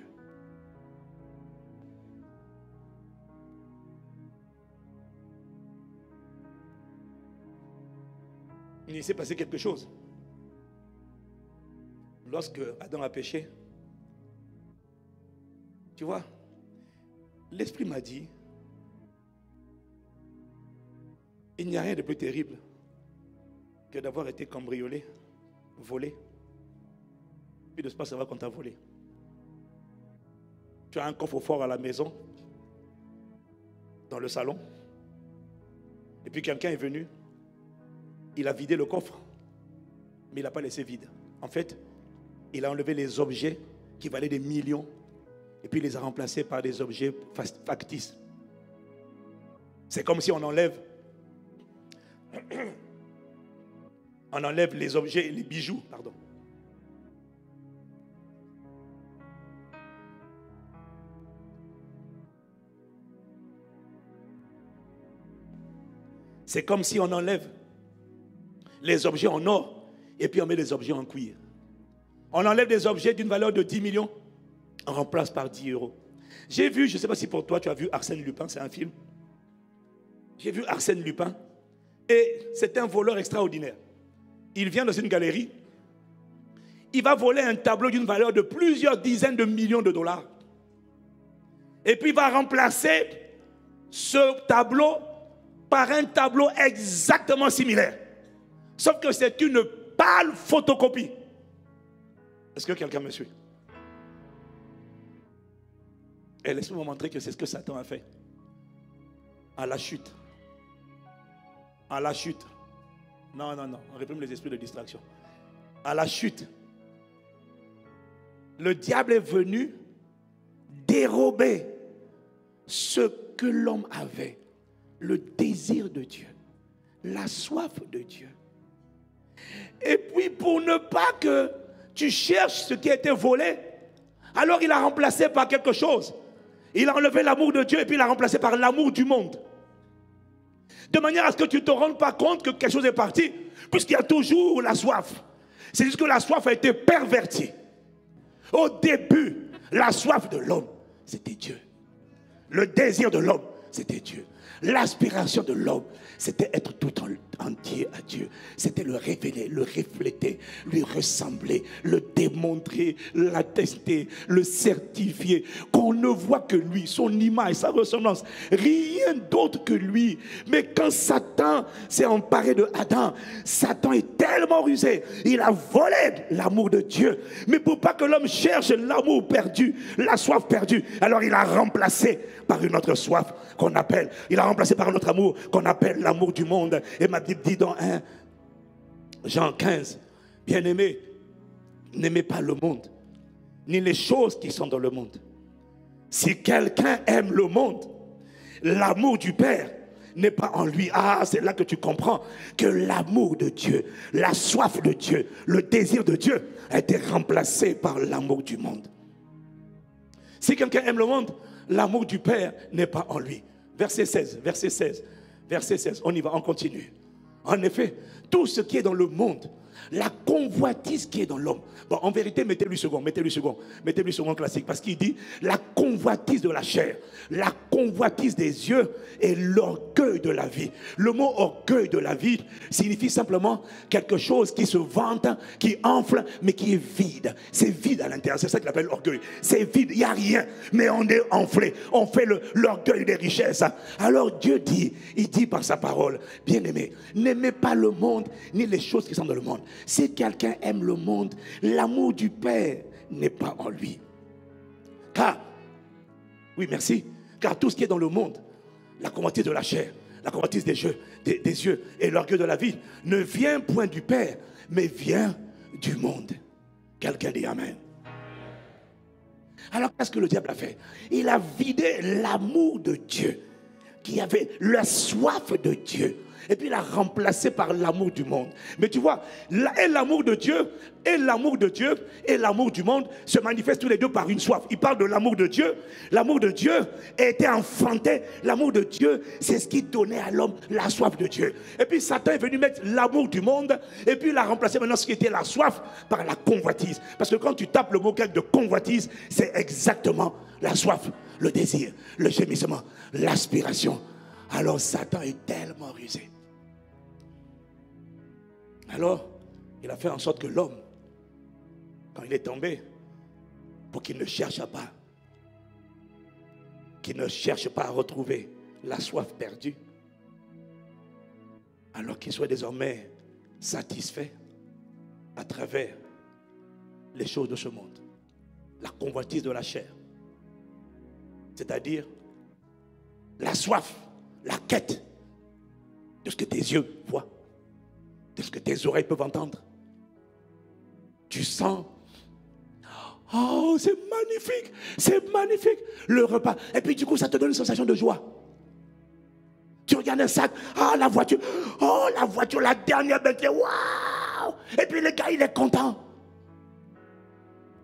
il s'est passé quelque chose. Lorsque Adam a péché, tu vois, l'Esprit m'a dit, il n'y a rien de plus terrible que d'avoir été cambriolé, volé, puis de ne pas savoir qu'on t'a volé. Tu as un coffre-fort à la maison, dans le salon, et puis quelqu'un est venu il a vidé le coffre, mais il n'a pas laissé vide. En fait, il a enlevé les objets qui valaient des millions et puis les a remplacés par des objets factices. C'est comme si on enlève, on enlève les objets, les bijoux, pardon. C'est comme si on enlève les objets en or et puis on met les objets en cuir. On enlève des objets d'une valeur de 10 millions, on remplace par 10 euros. J'ai vu, je ne sais pas si pour toi tu as vu Arsène Lupin, c'est un film. J'ai vu Arsène Lupin et c'est un voleur extraordinaire. Il vient dans une galerie, il va voler un tableau d'une valeur de plusieurs dizaines de millions de dollars. Et puis il va remplacer ce tableau par un tableau exactement similaire. Sauf que c'est une pâle photocopie. Est-ce que quelqu'un me suit? Et laisse-moi montrer que c'est ce que Satan a fait. À la chute. À la chute. Non, non, non. On réprime les esprits de distraction. À la chute. Le diable est venu dérober ce que l'homme avait. Le désir de Dieu. La soif de Dieu pour ne pas que tu cherches ce qui a été volé, alors il a remplacé par quelque chose. Il a enlevé l'amour de Dieu et puis il a remplacé par l'amour du monde. De manière à ce que tu ne te rendes pas compte que quelque chose est parti, puisqu'il y a toujours la soif. C'est juste que la soif a été pervertie. Au début, la soif de l'homme, c'était Dieu. Le désir de l'homme, c'était Dieu. L'aspiration de l'homme, c'était être tout entier à Dieu. C'était le révéler, le refléter, lui ressembler, le démontrer, l'attester, le certifier. Qu'on ne voit que lui, son image, sa ressemblance. Rien d'autre que lui. Mais quand Satan s'est emparé de Adam, Satan est tellement rusé. Il a volé l'amour de Dieu. Mais pour pas que l'homme cherche l'amour perdu, la soif perdue, alors il a remplacé par une autre soif qu'on appelle, il a remplacé par un autre amour qu'on appelle l'amour du monde. Et ma Bible dit dans 1 Jean 15, bien-aimé, n'aimez pas le monde, ni les choses qui sont dans le monde. Si quelqu'un aime le monde, l'amour du Père n'est pas en lui. Ah, c'est là que tu comprends que l'amour de Dieu, la soif de Dieu, le désir de Dieu a été remplacé par l'amour du monde. Si quelqu'un aime le monde, l'amour du Père n'est pas en lui. Verset 16, verset 16, verset 16. On y va, on continue. En effet, tout ce qui est dans le monde, la convoitise qui est dans l'homme. Bon, en vérité, mettez-lui second, mettez-lui second, mettez-lui second classique, parce qu'il dit la convoitise de la chair, la convoitise des yeux et l'orgueil de la vie. Le mot orgueil de la vie signifie simplement quelque chose qui se vante, qui enfle, mais qui est vide. C'est vide à l'intérieur, c'est ça qu'il appelle l'orgueil. C'est vide, il n'y a rien, mais on est enflé, on fait l'orgueil des richesses. Alors Dieu dit, il dit par sa parole, bien aimé, n'aimez pas le monde ni les choses qui sont dans le monde. Si quelqu'un aime le monde, l'amour du Père n'est pas en lui. Car, oui, merci, car tout ce qui est dans le monde, la convoitise de la chair, la convoitise des des, yeux et l'orgueil de la vie, ne vient point du Père, mais vient du monde. Quelqu'un dit Amen. Alors qu'est-ce que le diable a fait? Il a vidé l'amour de Dieu, qui avait la soif de Dieu et puis il a remplacé par l'amour du monde. Mais tu vois, et l'amour de Dieu, et l'amour de Dieu, et l'amour du monde se manifestent tous les deux par une soif. Il parle de l'amour de Dieu. L'amour de Dieu a été enfanté. L'amour de Dieu, c'est ce qui donnait à l'homme la soif de Dieu. Et puis Satan est venu mettre l'amour du monde, et puis il a remplacé maintenant ce qui était la soif par la convoitise. Parce que quand tu tapes le mot grec de convoitise, c'est exactement la soif, le désir, le gémissement, l'aspiration. Alors Satan est tellement rusé. Alors, il a fait en sorte que l'homme, quand il est tombé, pour qu'il ne cherche pas, qu'il ne cherche pas à retrouver la soif perdue, alors qu'il soit désormais satisfait à travers les choses de ce monde, la convoitise de la chair, c'est-à-dire la soif, la quête de ce que tes yeux voient est ce que tes oreilles peuvent entendre. Tu sens Oh, c'est magnifique, c'est magnifique. Le repas. Et puis du coup, ça te donne une sensation de joie. Tu regardes un sac, ah, la voiture, oh, la voiture, la dernière bête, waouh. Et puis le gars, il est content.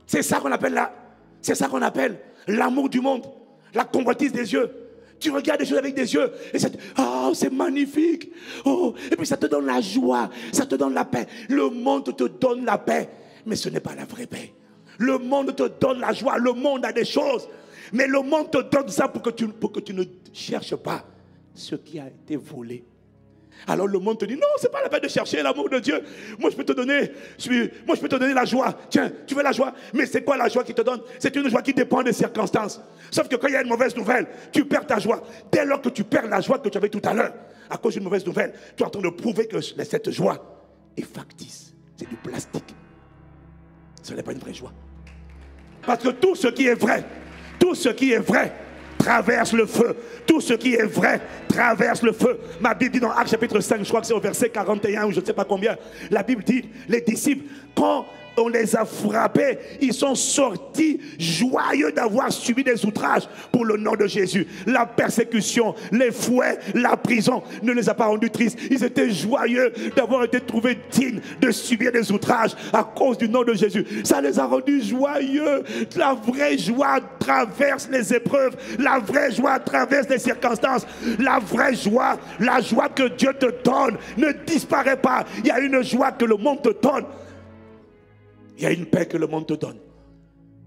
C'est ça qu'on appelle la, c'est ça qu'on appelle l'amour du monde, la convoitise des yeux. Tu regardes les choses avec des yeux et ça oh, c'est magnifique. Oh, et puis ça te donne la joie, ça te donne la paix. Le monde te donne la paix, mais ce n'est pas la vraie paix. Le monde te donne la joie, le monde a des choses, mais le monde te donne ça pour pour que tu ne cherches pas ce qui a été volé alors le monde te dit, non, c'est pas la peine de chercher l'amour de Dieu. Moi, je peux te donner, moi, je peux te donner la joie. Tiens, tu veux la joie? Mais c'est quoi la joie qui te donne? C'est une joie qui dépend des circonstances. Sauf que quand il y a une mauvaise nouvelle, tu perds ta joie. Dès lors que tu perds la joie que tu avais tout à l'heure, à cause d'une mauvaise nouvelle, tu es en train de prouver que cette joie est factice. C'est du plastique. Ce n'est pas une vraie joie. Parce que tout ce qui est vrai, tout ce qui est vrai, traverse le feu. Tout ce qui est vrai traverse le feu. Ma Bible dit dans Acte chapitre 5, je crois que c'est au verset 41 ou je ne sais pas combien, la Bible dit, les disciples, quand on les a frappés. Ils sont sortis joyeux d'avoir subi des outrages pour le nom de Jésus. La persécution, les fouets, la prison ne les a pas rendus tristes. Ils étaient joyeux d'avoir été trouvés dignes de subir des outrages à cause du nom de Jésus. Ça les a rendus joyeux. La vraie joie traverse les épreuves. La vraie joie traverse les circonstances. La vraie joie, la joie que Dieu te donne ne disparaît pas. Il y a une joie que le monde te donne. Il y a une paix que le monde te donne.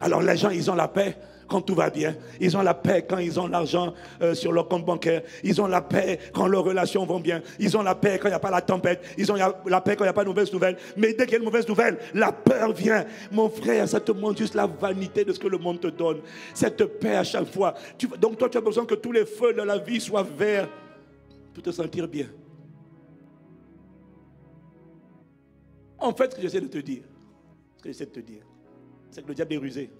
Alors les gens, ils ont la paix quand tout va bien. Ils ont la paix quand ils ont l'argent euh, sur leur compte bancaire. Ils ont la paix quand leurs relations vont bien. Ils ont la paix quand il n'y a pas la tempête. Ils ont la paix quand il n'y a pas de mauvaises nouvelles. Mais dès qu'il y a une mauvaise nouvelle, la peur vient. Mon frère, ça te montre juste la vanité de ce que le monde te donne. Cette paix à chaque fois. donc toi, tu as besoin que tous les feux de la vie soient verts pour te sentir bien. En fait, ce que j'essaie de te dire, que de te dire, c'est que le diable est rusé.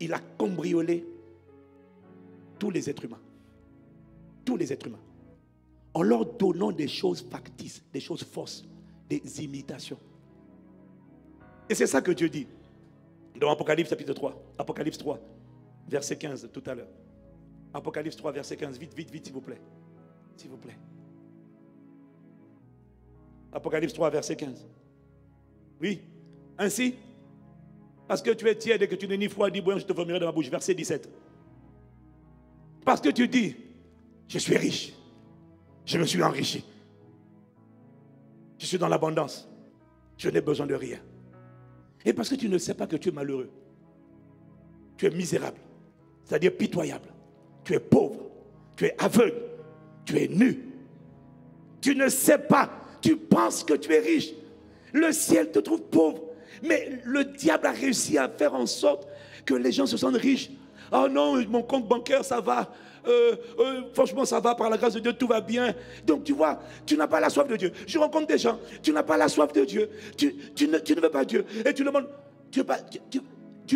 Il a cambriolé tous les êtres humains. Tous les êtres humains. En leur donnant des choses factices, des choses fausses, des imitations. Et c'est ça que Dieu dit dans Apocalypse chapitre 3. Apocalypse 3, verset 15 tout à l'heure. Apocalypse 3, verset 15. Vite, vite, vite, s'il vous plaît. S'il vous plaît. Apocalypse 3, verset 15. Oui. Ainsi, parce que tu es tiède et que tu n'es ni froid ni bouillant, je te vomirai dans ma bouche. Verset 17. Parce que tu dis, je suis riche. Je me suis enrichi. Je suis dans l'abondance. Je n'ai besoin de rien. Et parce que tu ne sais pas que tu es malheureux. Tu es misérable. C'est-à-dire pitoyable. Tu es pauvre. Tu es aveugle. Tu es nu. Tu ne sais pas. Tu penses que tu es riche. Le ciel te trouve pauvre. Mais le diable a réussi à faire en sorte que les gens se sentent riches. Oh non, mon compte bancaire, ça va. Euh, euh, franchement, ça va par la grâce de Dieu, tout va bien. Donc, tu vois, tu n'as pas la soif de Dieu. Je rencontre des gens, tu n'as pas la soif de Dieu. Tu, ne, tu ne, veux pas Dieu. Et tu demandes, tu, tu, tu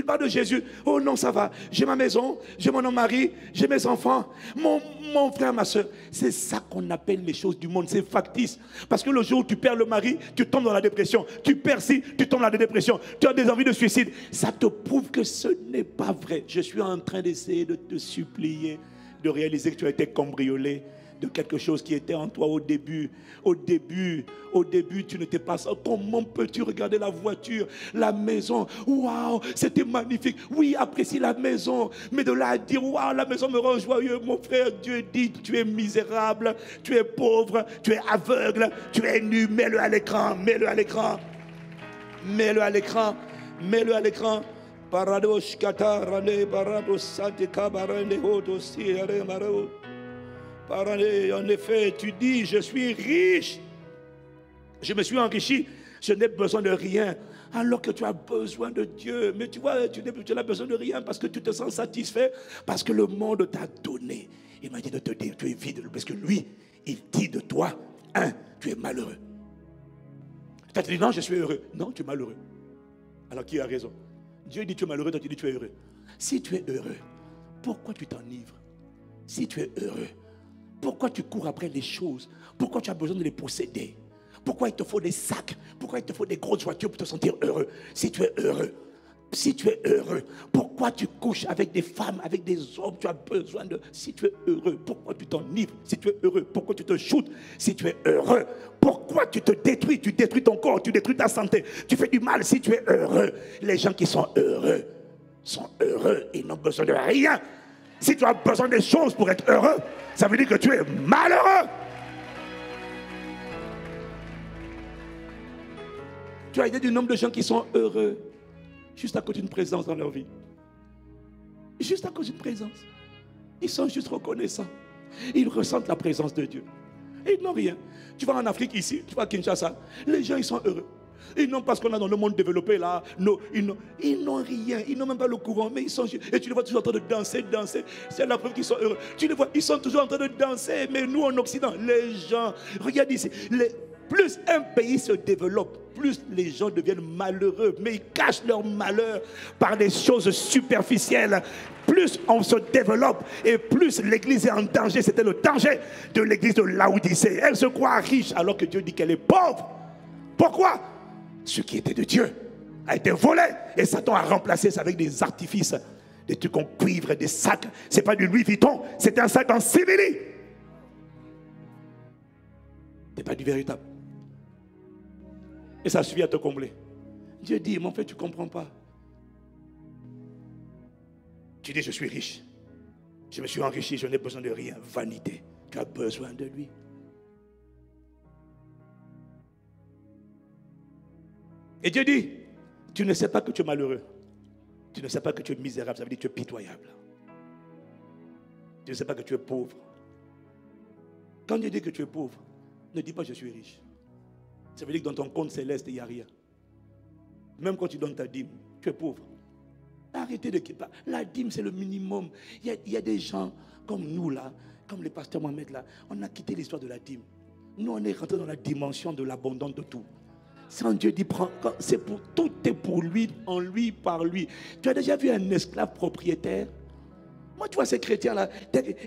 parles de Jésus. Oh non, ça va. J'ai ma maison, j'ai mon mari, j'ai mes enfants. Mon, mon frère, ma soeur, c'est ça qu'on appelle les choses du monde. C'est factice. Parce que le jour où tu perds le mari, tu tombes dans la dépression. Tu perds si, tu tombes dans la dépression. Tu as des envies de suicide. Ça te prouve que ce n'est pas vrai. Je suis en train d'essayer de te supplier de réaliser que tu as été cambriolé de quelque chose qui était en toi au début. Au début, au début, tu n'étais pas ça. Comment peux-tu regarder la voiture, la maison? Waouh, c'était magnifique. Oui, apprécie la maison. Mais de là à dire, waouh, la maison me rend joyeux. Mon frère, Dieu dit, tu es misérable, tu es pauvre, tu es aveugle, tu es nu. Mets-le à l'écran, mets-le à l'écran. Mets-le à l'écran, mets-le à l'écran. Parados parados en effet, tu dis, je suis riche. Je me suis enrichi. Je n'ai besoin de rien. Alors que tu as besoin de Dieu. Mais tu vois, tu n'as besoin de rien parce que tu te sens satisfait. Parce que le monde t'a donné. Il m'a dit de te dire, tu es vide. Parce que lui, il dit de toi, un, tu es malheureux. Tu as dit, non, je suis heureux. Non, tu es malheureux. Alors qui a raison? Dieu dit, tu es malheureux, toi tu dis, tu es heureux. Si tu es heureux, pourquoi tu t'enivres? Si tu es heureux, pourquoi tu cours après les choses? Pourquoi tu as besoin de les posséder? Pourquoi il te faut des sacs? Pourquoi il te faut des grosses voitures pour te sentir heureux? Si tu es heureux, si tu es heureux, pourquoi tu couches avec des femmes, avec des hommes? Tu as besoin de. Si tu es heureux, pourquoi tu t'enivres? Si tu es heureux, pourquoi tu te shootes Si tu es heureux, pourquoi tu te détruis? Tu détruis ton corps, tu détruis ta santé, tu fais du mal si tu es heureux. Les gens qui sont heureux sont heureux, ils n'ont besoin de rien. Si tu as besoin des choses pour être heureux, ça veut dire que tu es malheureux. Tu as idée du nombre de gens qui sont heureux juste à cause d'une présence dans leur vie. Juste à cause d'une présence. Ils sont juste reconnaissants. Ils ressentent la présence de Dieu. Et ils n'ont rien. Tu vas en Afrique ici, tu vas à Kinshasa, les gens ils sont heureux. Ils n'ont pas ce qu'on a dans le monde développé là. Non, ils n'ont rien. Ils n'ont même pas le courant. Mais ils sont. Et tu les vois toujours en train de danser, danser. C'est la preuve qu'ils sont heureux. Tu les vois, ils sont toujours en train de danser. Mais nous en Occident, les gens. Regarde ici. plus un pays se développe, plus les gens deviennent malheureux. Mais ils cachent leur malheur par des choses superficielles. Plus on se développe et plus l'église est en danger. C'était le danger de l'église de Laodicée. Elle se croit riche alors que Dieu dit qu'elle est pauvre. Pourquoi? Ce qui était de Dieu a été volé et Satan a remplacé ça avec des artifices, des trucs en cuivre, des sacs. C'est pas du Louis Vuitton, c'est un sac en simili. C'est pas du véritable. Et ça suffit à te combler. Dieu dit, mon frère, tu ne comprends pas. Tu dis, je suis riche. Je me suis enrichi, je n'ai besoin de rien. Vanité. Tu as besoin de lui. Et Dieu dit, tu ne sais pas que tu es malheureux. Tu ne sais pas que tu es misérable, ça veut dire que tu es pitoyable. Tu ne sais pas que tu es pauvre. Quand Dieu dit que tu es pauvre, ne dis pas je suis riche. Ça veut dire que dans ton compte céleste, il n'y a rien. Même quand tu donnes ta dîme, tu es pauvre. Arrêtez de quitter. La dîme, c'est le minimum. Il y, a, des gens comme nous, là, comme le pasteur Mohamed, là, on a quitté l'histoire de la dîme. Nous, on est rentré dans la dimension de l'abondance de tout. Quand Dieu dit, c'est pour tout est pour lui, en lui, par lui. Tu as déjà vu un esclave propriétaire? Moi, tu vois, ces chrétiens-là,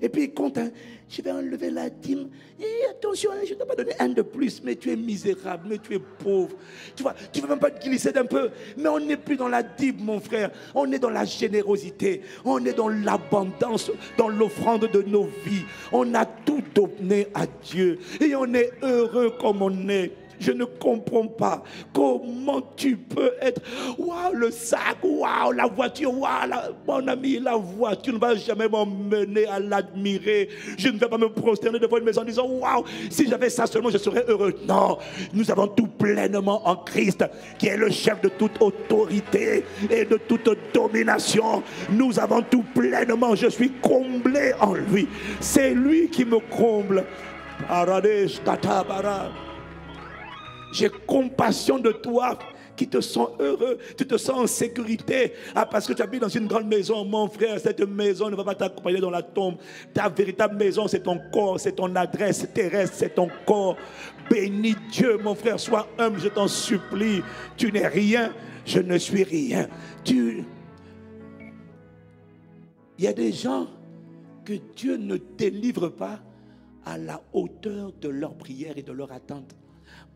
et puis ils comptent, hein, je vais enlever la dîme. Et attention, hein, je ne dois pas donner un de plus, mais tu es misérable, mais tu es pauvre. Tu vois, tu ne veux même pas te glisser d'un peu. Mais on n'est plus dans la dîme, mon frère. On est dans la générosité. On est dans l'abondance, dans l'offrande de nos vies. On a tout donné à Dieu. Et on est heureux comme on est. Je ne comprends pas comment tu peux être. Waouh, le sac, waouh, la voiture, waouh, mon ami, la voiture ne va jamais m'emmener à l'admirer. Je ne vais pas me prosterner devant une maison en disant waouh, si j'avais ça seulement, je serais heureux. Non, nous avons tout pleinement en Christ, qui est le chef de toute autorité et de toute domination. Nous avons tout pleinement. Je suis comblé en lui. C'est lui qui me comble. Aradesh j'ai compassion de toi qui te sens heureux, tu te sens en sécurité. Ah, parce que tu habites dans une grande maison, mon frère, cette maison ne va pas t'accompagner dans la tombe. Ta véritable maison, c'est ton corps, c'est ton adresse terrestre, c'est ton corps. Bénis Dieu, mon frère, sois humble, je t'en supplie. Tu n'es rien, je ne suis rien. Tu... Il y a des gens que Dieu ne délivre pas à la hauteur de leur prière et de leur attente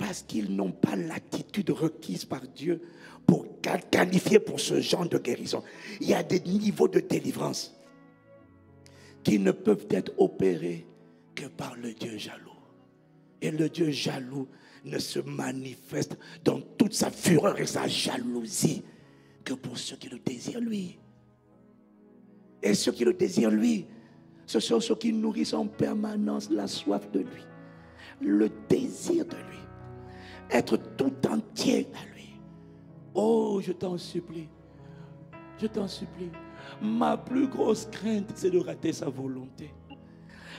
parce qu'ils n'ont pas l'attitude requise par Dieu pour qualifier pour ce genre de guérison. Il y a des niveaux de délivrance qui ne peuvent être opérés que par le Dieu jaloux. Et le Dieu jaloux ne se manifeste dans toute sa fureur et sa jalousie que pour ceux qui le désirent lui. Et ceux qui le désirent lui, ce sont ceux qui nourrissent en permanence la soif de lui, le désir de lui être tout entier à lui. Oh, je t'en supplie. Je t'en supplie. Ma plus grosse crainte, c'est de rater sa volonté.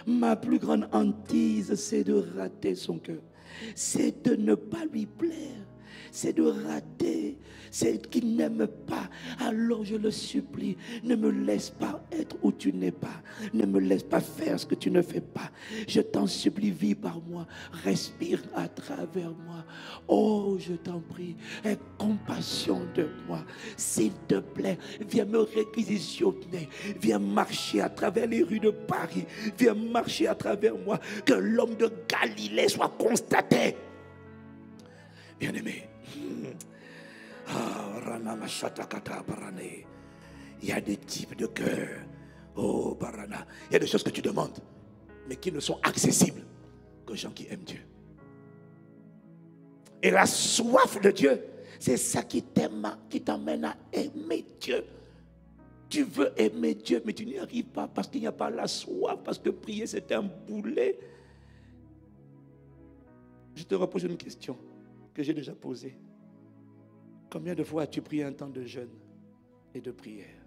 Ma plus grande hantise, c'est de rater son cœur. C'est de ne pas lui plaire c'est de rater celle qui n'aime pas. Alors je le supplie, ne me laisse pas être où tu n'es pas. Ne me laisse pas faire ce que tu ne fais pas. Je t'en supplie, vis par moi. Respire à travers moi. Oh, je t'en prie, aie compassion de moi. S'il te plaît, viens me réquisitionner. Viens marcher à travers les rues de Paris. Viens marcher à travers moi. Que l'homme de Galilée soit constaté. Bien-aimé, il y a des types de cœur. Oh, Barana. Il y a des choses que tu demandes, mais qui ne sont accessibles qu'aux gens qui aiment Dieu. Et la soif de Dieu, c'est ça qui qui t'amène à aimer Dieu. Tu veux aimer Dieu, mais tu n'y arrives pas parce qu'il n'y a pas la soif, parce que prier c'est un boulet. Je te repose une question que j'ai déjà posée. Combien de fois as-tu pris un temps de jeûne et de prière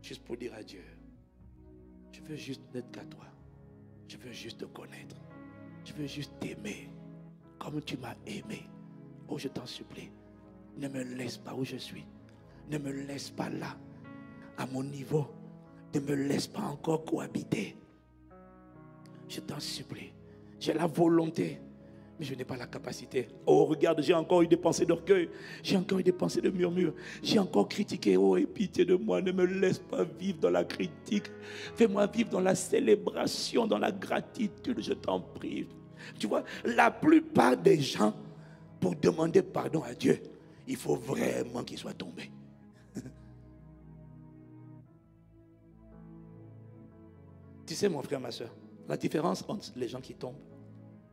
Juste pour dire à Dieu, je veux juste n'être qu'à toi. Je veux juste te connaître. Je veux juste t'aimer comme tu m'as aimé. Oh, je t'en supplie, ne me laisse pas où je suis. Ne me laisse pas là, à mon niveau. Ne me laisse pas encore cohabiter. Je t'en supplie. J'ai la volonté mais je n'ai pas la capacité. Oh, regarde, j'ai encore eu des pensées d'orgueil, j'ai encore eu des pensées de murmure, j'ai encore critiqué. Oh, et pitié de moi, ne me laisse pas vivre dans la critique. Fais-moi vivre dans la célébration, dans la gratitude, je t'en prie. Tu vois, la plupart des gens, pour demander pardon à Dieu, il faut vraiment qu'il soit tombé. tu sais, mon frère, ma soeur, la différence entre les gens qui tombent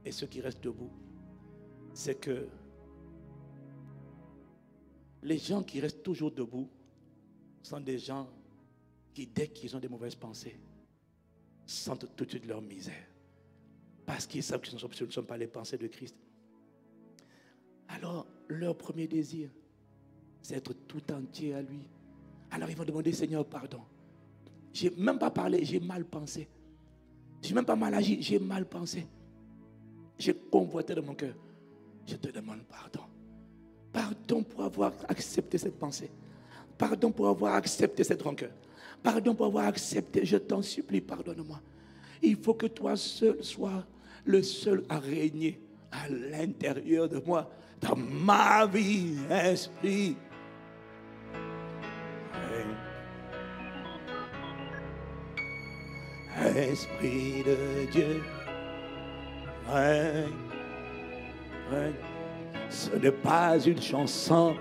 et ceux qui restent debout, c'est que les gens qui restent toujours debout sont des gens qui, dès qu'ils ont des mauvaises pensées, sentent tout de suite leur misère. Parce qu'ils savent que ce ne sont pas les pensées de Christ. Alors, leur premier désir, c'est être tout entier à lui. Alors, ils vont demander, Seigneur, pardon. J'ai même pas parlé, j'ai mal pensé. J'ai même pas mal agi, j'ai mal pensé. J'ai convoité de mon cœur. Je te demande pardon. Pardon pour avoir accepté cette pensée. Pardon pour avoir accepté cette rancœur. Pardon pour avoir accepté. Je t'en supplie, pardonne-moi. Il faut que toi seul sois le seul à régner à l'intérieur de moi, dans ma vie, esprit. Esprit de Dieu, Ce n'est pas une chanson,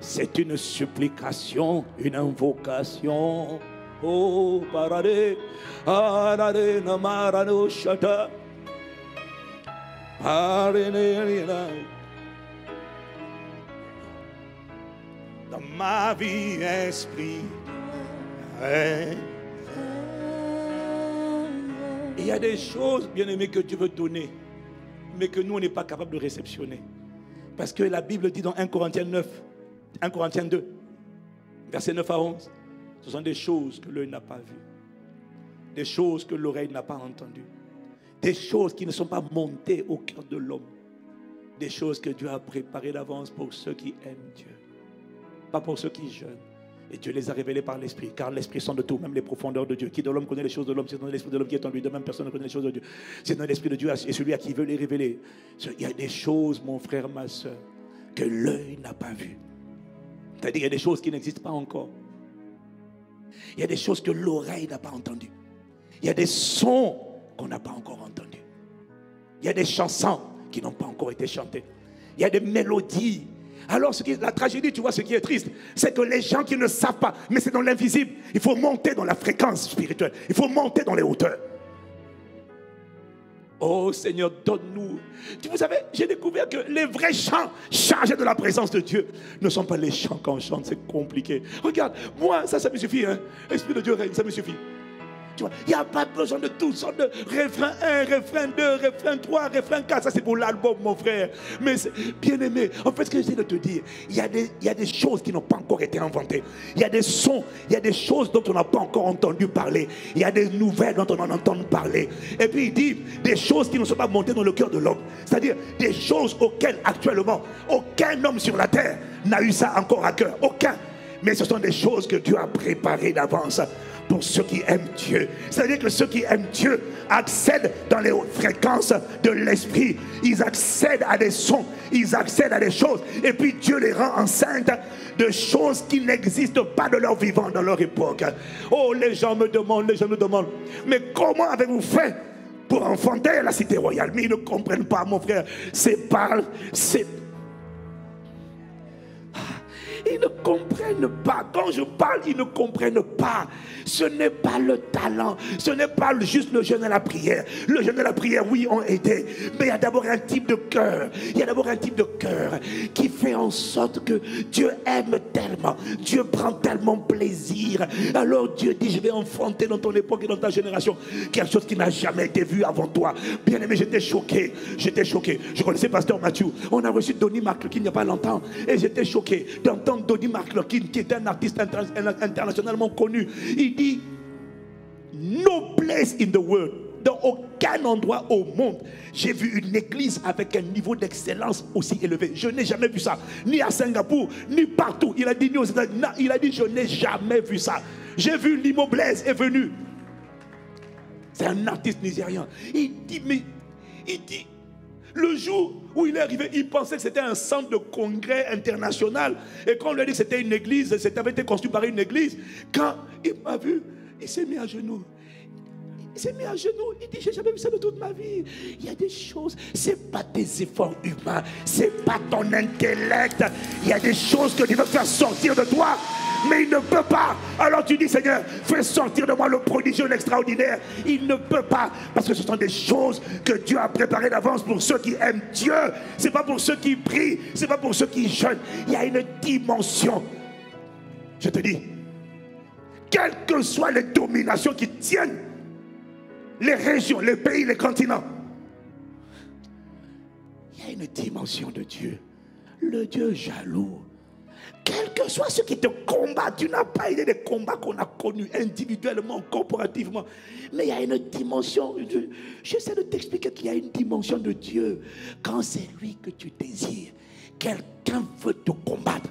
c'est une supplication, une invocation. Oh, parade, parade, namarano. Dans ma vie, esprit. Il y a des choses, bien aimées, que Dieu veut donner, mais que nous, on n'est pas capable de réceptionner. Parce que la Bible dit dans 1 Corinthiens 9, 1 Corinthiens 2, verset 9 à 11, ce sont des choses que l'œil n'a pas vues, des choses que l'oreille n'a pas entendues, des choses qui ne sont pas montées au cœur de l'homme, des choses que Dieu a préparées d'avance pour ceux qui aiment Dieu, pas pour ceux qui jeûnent. Et Dieu les a révélées par l'Esprit, car l'Esprit sont de tout, même les profondeurs de Dieu. Qui de l'homme connaît les choses de l'homme, c'est dans l'Esprit de l'homme qui est en lui. De même, personne ne connaît les choses de Dieu. C'est dans l'Esprit de Dieu et celui à qui veut les révéler. Il y a des choses, mon frère, ma soeur, que l'œil n'a pas vues. C'est-à-dire, il y a des choses qui n'existent pas encore. Il y a des choses que l'oreille n'a pas entendues. Il y a des sons qu'on n'a pas encore entendus. Il y a des chansons qui n'ont pas encore été chantées. Il y a des mélodies. Alors, ce qui, la tragédie, tu vois, ce qui est triste, c'est que les gens qui ne savent pas, mais c'est dans l'invisible, il faut monter dans la fréquence spirituelle. Il faut monter dans les hauteurs. Oh Seigneur, donne-nous. Vous savez, j'ai découvert que les vrais chants chargés de la présence de Dieu ne sont pas les chants qu'on chante, c'est compliqué. Regarde, moi, ça, ça me suffit. Hein. Esprit de Dieu règne, ça me suffit. Il n'y a pas besoin de tout sortes de refrain 1, refrain 2, refrain 3, refrain 4. Ça, c'est pour l'album, mon frère. Mais bien aimé, en fait, ce que j'essaie de te dire, il y, a des, il y a des choses qui n'ont pas encore été inventées. Il y a des sons, il y a des choses dont on n'a pas encore entendu parler. Il y a des nouvelles dont on en entend parler. Et puis il dit des choses qui ne sont pas montées dans le cœur de l'homme. C'est-à-dire des choses auxquelles actuellement aucun homme sur la terre n'a eu ça encore à cœur. Aucun. Mais ce sont des choses que Dieu a préparées d'avance pour ceux qui aiment Dieu. C'est-à-dire que ceux qui aiment Dieu accèdent dans les fréquences de l'esprit. Ils accèdent à des sons, ils accèdent à des choses. Et puis Dieu les rend enceintes de choses qui n'existent pas de leur vivant dans leur époque. Oh, les gens me demandent, les gens me demandent, mais comment avez-vous fait pour enfanter la cité royale? Mais ils ne comprennent pas, mon frère. C'est par, c'est ils ne comprennent pas. Quand je parle, ils ne comprennent pas. Ce n'est pas le talent. Ce n'est pas juste le jeûne et la prière. Le jeûne et la prière, oui, ont aidé. Mais il y a d'abord un type de cœur. Il y a d'abord un type de cœur qui fait en sorte que Dieu aime tellement. Dieu prend tellement plaisir. Alors Dieu dit, je vais enfanter dans ton époque et dans ta génération quelque chose qui n'a jamais été vu avant toi. Bien aimé, j'étais choqué. J'étais choqué. Je connaissais Pasteur Mathieu. On a reçu Donny Marc il n'y a pas longtemps. Et j'étais choqué Donny McLaughlin, qui est un artiste internationalement connu, il dit No place in the world, dans aucun endroit au monde, j'ai vu une église avec un niveau d'excellence aussi élevé. Je n'ai jamais vu ça, ni à Singapour, ni partout. Il a dit, ni aux États-Unis, il a dit, je n'ai jamais vu ça. J'ai vu Limo est venu. C'est un artiste nigérian. Il dit, mais il dit, le jour où il est arrivé, il pensait que c'était un centre de congrès international. Et quand on lui a dit que c'était une église, c'était avait été construit par une église, quand il m'a vu, il s'est mis à genoux. Il s'est mis à genoux. Il dit, j'ai jamais vu ça de toute ma vie. Il y a des choses, c'est pas des efforts humains, c'est pas ton intellect. Il y a des choses que Dieu veut faire sortir de toi mais il ne peut pas. Alors tu dis, Seigneur, fais sortir de moi le prodigieux, l'extraordinaire. Il ne peut pas, parce que ce sont des choses que Dieu a préparées d'avance pour ceux qui aiment Dieu. C'est pas pour ceux qui prient, c'est pas pour ceux qui jeûnent. Il y a une dimension. Je te dis, quelles que soient les dominations qui tiennent les régions, les pays, les continents, il y a une dimension de Dieu. Le Dieu jaloux. Quel que soit ce qui te combat, tu n'as pas idée des combats qu'on a connus individuellement, corporativement. Mais il y a une dimension. J'essaie de t'expliquer qu'il y a une dimension de Dieu. Quand c'est lui que tu désires, quelqu'un veut te combattre.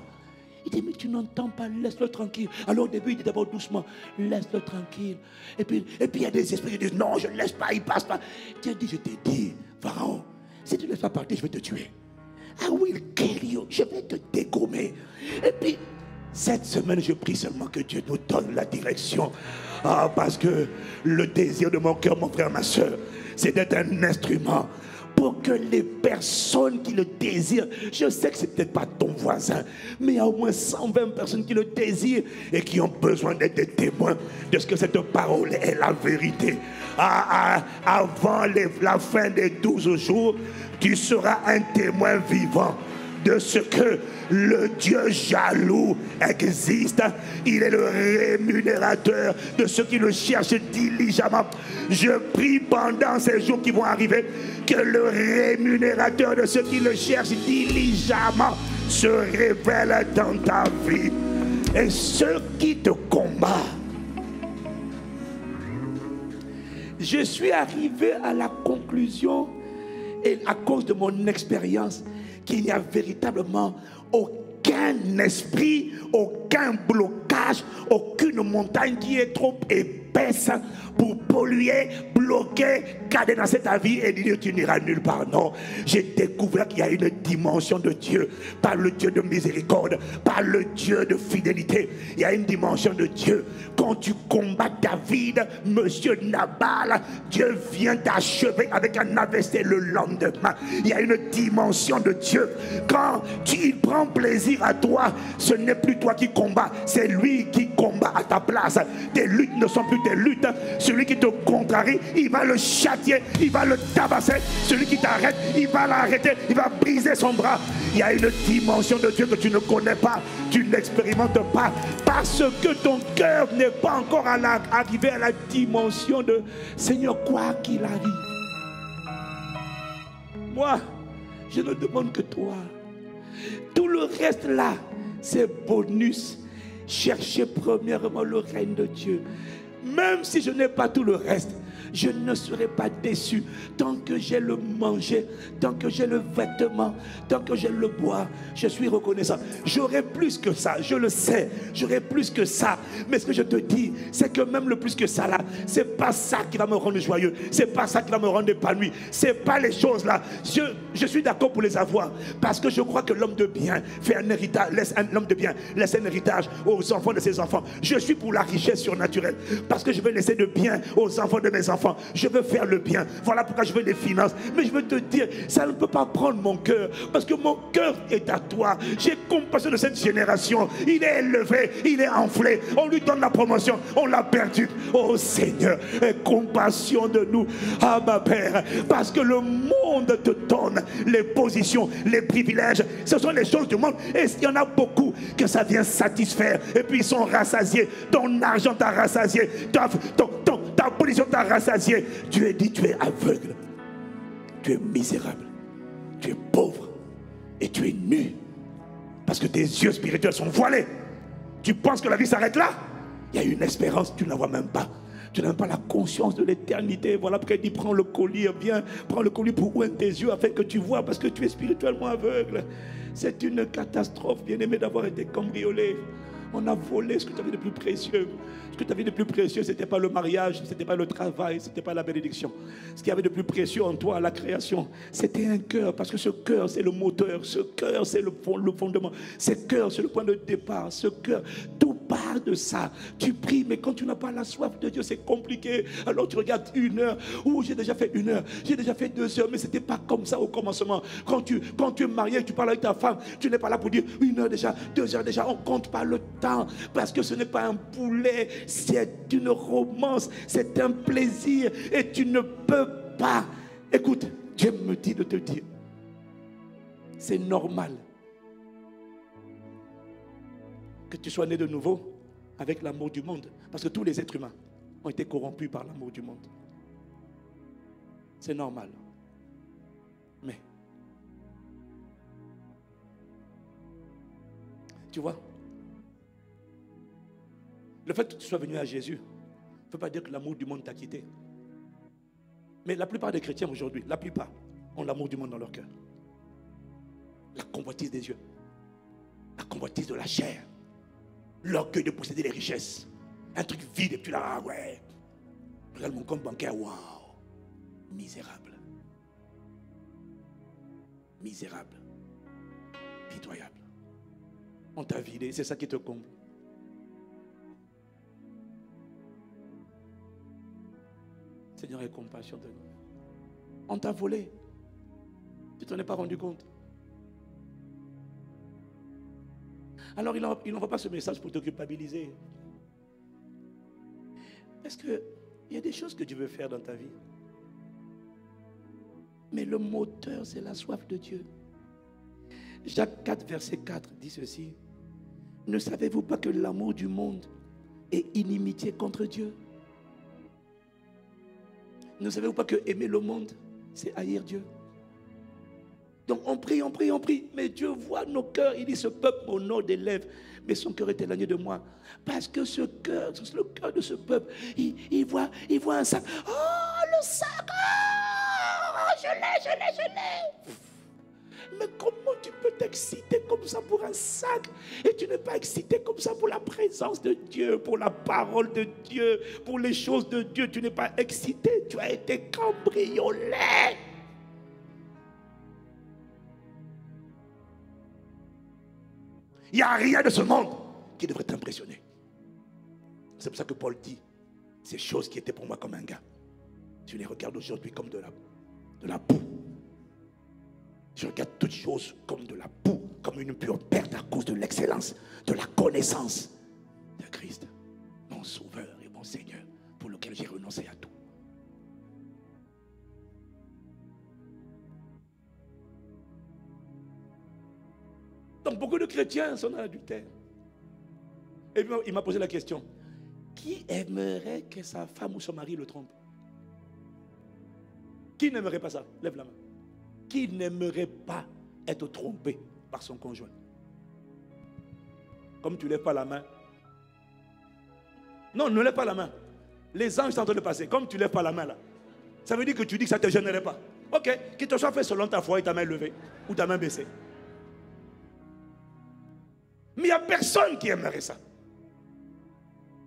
Il dit, mais tu n'entends pas, laisse-le tranquille. Alors au début, il dit d'abord doucement, laisse-le tranquille. Et puis, et puis il y a des esprits qui disent, non, je ne laisse pas, il passe pas. Dieu dit, je t'ai dit, Pharaon, si tu ne laisses pas partir, je vais te tuer. I will kill you. Je vais te dégommer. Et puis, cette semaine, je prie seulement que Dieu nous donne la direction. Ah, parce que le désir de mon cœur, mon frère, ma soeur, c'est d'être un instrument que les personnes qui le désirent, je sais que c'est peut-être pas ton voisin, mais il y a au moins 120 personnes qui le désirent et qui ont besoin d'être témoins de ce que cette parole est la vérité. Ah, ah, avant la fin des 12 jours, tu seras un témoin vivant de ce que le Dieu jaloux existe. Il est le rémunérateur de ceux qui le cherchent diligemment. Je prie pendant ces jours qui vont arriver que le rémunérateur de ceux qui le cherchent diligemment se révèle dans ta vie. Et ceux qui te combattent, je suis arrivé à la conclusion, et à cause de mon expérience, qu'il n'y a véritablement aucun esprit, aucun blocage, aucune montagne qui est trop pour polluer, bloquer, cadenasser ta vie et dire tu n'iras nulle part. Non, j'ai découvert qu'il y a une dimension de Dieu, par le Dieu de miséricorde, par le Dieu de fidélité. Il y a une dimension de Dieu. Quand tu combats David, monsieur Nabal, Dieu vient t'achever avec un investé le lendemain. Il y a une dimension de Dieu. Quand tu, il prend plaisir à toi, ce n'est plus toi qui combats, c'est lui qui combat à ta place. Tes luttes ne sont plus tes luttes. Celui qui te contrarie, il va le châtier, il va le tabasser. Celui qui t'arrête, il va l'arrêter, il va briser son bras. Il y a une dimension de Dieu que tu ne connais pas, tu n'expérimentes pas, parce que ton cœur n'est pas encore arrivé à la dimension de Seigneur, quoi qu'il arrive. Moi, je ne demande que toi. Tout le reste là, c'est bonus. Cherchez premièrement le règne de Dieu. Même si je n'ai pas tout le reste, je ne serai pas déçu tant que j'ai le manger, tant que j'ai le vêtement, tant que j'ai le bois. Je suis reconnaissant. J'aurai plus que ça, je le sais. J'aurai plus que ça. Mais ce que je te dis, c'est que même le plus que ça là, c'est pas ça qui va me rendre joyeux. C'est pas ça qui va me rendre épanoui. C'est pas les choses là. Je suis d'accord pour les avoir parce que je crois que l'homme de bien fait un héritage, laisse un homme de bien laisse un héritage aux enfants de ses enfants. Je suis pour la richesse surnaturelle parce que je vais laisser de bien aux enfants de mes enfants je veux faire le bien. Voilà pourquoi je veux des finances. Mais je veux te dire, ça ne peut pas prendre mon cœur. Parce que mon cœur est à toi. J'ai compassion de cette génération. Il est élevé, il est enflé. On lui donne la promotion, on l'a perdu. Oh Seigneur, compassion de nous. Ah ma Père, parce que le monde te donne les positions, les privilèges. Ce sont les choses du monde. Et il y en a beaucoup que ça vient satisfaire. Et puis ils sont rassasiés. Ton argent t'a rassasié. Ton, ta position t'a rassasié. Tu es dit, tu es aveugle. Tu es misérable. Tu es pauvre. Et tu es nu. Parce que tes yeux spirituels sont voilés. Tu penses que la vie s'arrête là? Il y a une espérance, tu ne la vois même pas. Tu n'as pas la conscience de l'éternité. Voilà pourquoi il dit prends le collier, viens, prends le collier pour ouvrir tes yeux afin que tu vois, parce que tu es spirituellement aveugle. C'est une catastrophe, bien-aimé, d'avoir été cambriolé. On a volé ce que tu avais de plus précieux. Ce que tu avais de plus précieux, ce n'était pas le mariage, ce n'était pas le travail, ce n'était pas la bénédiction. Ce qu'il y avait de plus précieux en toi, la création, c'était un cœur. Parce que ce cœur, c'est le moteur. Ce cœur, c'est le, fondement. Ce cœur, c'est le point de départ. Ce cœur, tout part de ça. Tu pries, mais quand tu n'as pas la soif de Dieu, c'est compliqué. Alors tu regardes une heure. Ou j'ai déjà fait une heure. J'ai déjà fait deux heures. Mais ce n'était pas comme ça au commencement. Quand tu, quand tu es marié, tu parles avec ta femme, tu n'es pas là pour dire une heure déjà, deux heures déjà. On compte pas le temps. Parce que ce n'est pas un poulet, c'est une romance, c'est un plaisir. Et tu ne peux pas. Écoute, Dieu me dit de te dire, c'est normal que tu sois né de nouveau avec l'amour du monde. Parce que tous les êtres humains ont été corrompus par l'amour du monde. C'est normal. Mais, tu vois, le fait que tu sois venu à Jésus ne veut pas dire que l'amour du monde t'a quitté. Mais la plupart des chrétiens aujourd'hui, la plupart, ont l'amour du monde dans leur cœur. La convoitise des yeux, la convoitise de la chair, l'orgueil de posséder les richesses. Un truc vide et puis là, ah ouais. Regarde mon compte bancaire, waouh. Misérable. Misérable. Pitoyable. On t'a vidé, c'est ça qui te comble. Seigneur, aie compassion de nous. On t'a volé. Tu t'en es pas rendu compte. Alors il n'envoie pas ce message pour te culpabiliser. Est-ce qu'il y a des choses que tu veux faire dans ta vie? Mais le moteur, c'est la soif de Dieu. Jacques 4, verset 4 dit ceci. Ne savez-vous pas que l'amour du monde est inimitié contre Dieu? Ne savez-vous pas que aimer le monde, c'est haïr Dieu? Donc on prie, on prie, on prie. Mais Dieu voit nos cœurs. Il dit ce peuple mon nom des lèvres, mais son cœur est éloigné de moi. Parce que ce cœur, le cœur de ce peuple, il, voit, il voit un sac. Oh, le sac oh, Je l'ai, je l'ai, je l'ai mais comment tu peux t'exciter comme ça pour un sac et tu n'es pas excité comme ça pour la présence de Dieu, pour la parole de Dieu, pour les choses de Dieu? Tu n'es pas excité, tu as été cambriolé. Il n'y a rien de ce monde qui devrait t'impressionner. C'est pour ça que Paul dit, ces choses qui étaient pour moi comme un gars, tu les regardes aujourd'hui comme de la, de la boue. Je regarde toutes choses comme de la boue, comme une pure perte à cause de l'excellence, de la connaissance de Christ, mon Sauveur et mon Seigneur, pour lequel j'ai renoncé à tout. Donc beaucoup de chrétiens sont dans l'adultère. Et puis il m'a posé la question, qui aimerait que sa femme ou son mari le trompe Qui n'aimerait pas ça? Lève la main. Qui n'aimerait pas être trompé par son conjoint Comme tu ne lèves pas la main. Non, ne lève pas la main. Les anges sont en train de passer. Comme tu ne lèves pas la main là. Ça veut dire que tu dis que ça ne te gênerait pas. Ok, qu'il te soit fait selon ta foi et ta main levée ou ta main baissée. Mais il n'y a personne qui aimerait ça.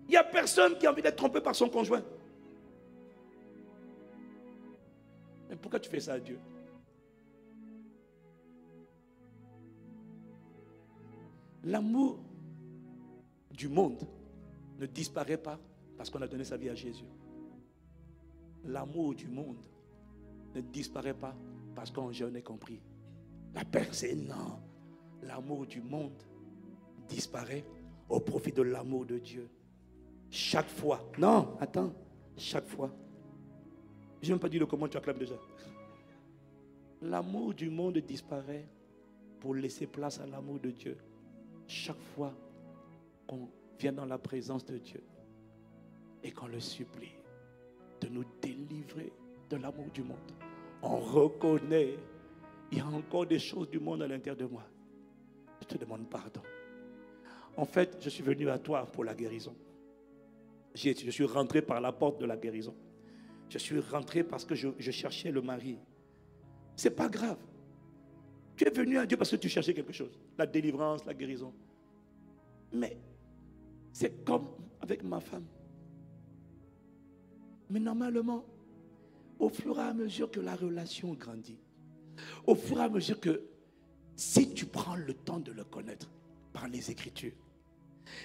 Il n'y a personne qui a envie d'être trompé par son conjoint. Mais pourquoi tu fais ça à Dieu? L'amour du monde ne disparaît pas parce qu'on a donné sa vie à Jésus. L'amour du monde ne disparaît pas parce qu'on jeûne et compris. La personne, non. L'amour du monde disparaît au profit de l'amour de Dieu. Chaque fois. Non, attends. Chaque fois. Je n'ai même pas dit le comment tu acclames déjà. L'amour du monde disparaît pour laisser place à l'amour de Dieu chaque fois qu'on vient dans la présence de Dieu et qu'on le supplie de nous délivrer de l'amour du monde, on reconnaît, il y a encore des choses du monde à l'intérieur de moi. Je te demande pardon. En fait, je suis venu à toi pour la guérison. Je suis rentré par la porte de la guérison. Je suis rentré parce que je, cherchais le mari. C'est pas grave. Tu es venu à Dieu parce que tu cherchais quelque chose. La délivrance, la guérison. Mais c'est comme avec ma femme. Mais normalement, au fur et à mesure que la relation grandit, au fur et à mesure que si tu prends le temps de le connaître par les Écritures,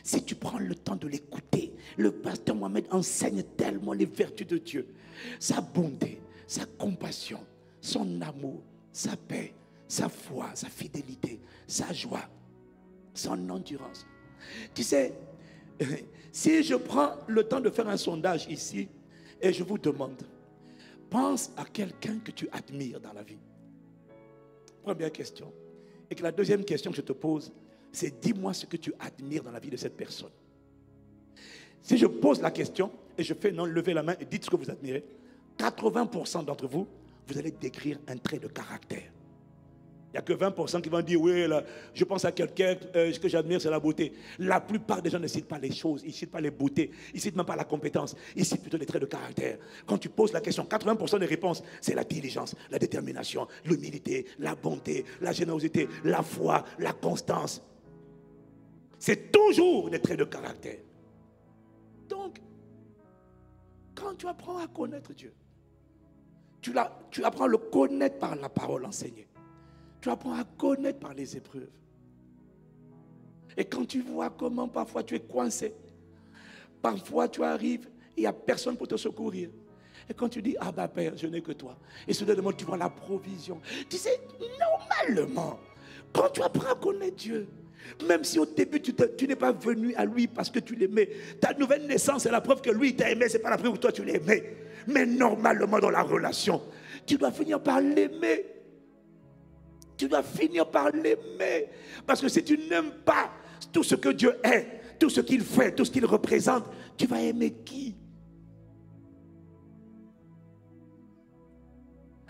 si tu prends le temps de l'écouter, le pasteur Mohamed enseigne tellement les vertus de Dieu, sa bonté, sa compassion, son amour, sa paix, sa foi, sa fidélité, sa joie, son endurance. Tu sais, si je prends le temps de faire un sondage ici et je vous demande, pense à quelqu'un que tu admires dans la vie. Première question. Et que la deuxième question que je te pose, c'est dis-moi ce que tu admires dans la vie de cette personne. Si je pose la question et je fais non, levez la main et dites ce que vous admirez, 80% d'entre vous, vous allez décrire un trait de caractère. N'y a que 20% qui vont dire, oui, là, je pense à quelqu'un, euh, ce que j'admire, c'est la beauté. La plupart des gens ne citent pas les choses, ils ne citent pas les beautés, ils ne citent même pas la compétence, ils citent plutôt les traits de caractère. Quand tu poses la question, 80% des réponses, c'est la diligence, la détermination, l'humilité, la bonté, la générosité, la foi, la constance. C'est toujours des traits de caractère. Donc, quand tu apprends à connaître Dieu, tu, tu apprends à le connaître par la parole enseignée. Tu apprends à connaître par les épreuves. Et quand tu vois comment parfois tu es coincé, parfois tu arrives, il n'y a personne pour te secourir. Et quand tu dis, ah bah Père, je n'ai que toi. Et soudainement, tu vois la provision. Tu sais, normalement, quand tu apprends à connaître Dieu, même si au début tu, n'es pas venu à lui parce que tu l'aimais, ta nouvelle naissance est la preuve que lui t'a aimé, c'est pas la preuve que toi tu l'aimais. Mais normalement dans la relation, tu dois finir par l'aimer. Tu dois finir par l'aimer. Parce que si tu n'aimes pas tout ce que Dieu est, tout ce qu'il fait, tout ce qu'il représente, tu vas aimer qui?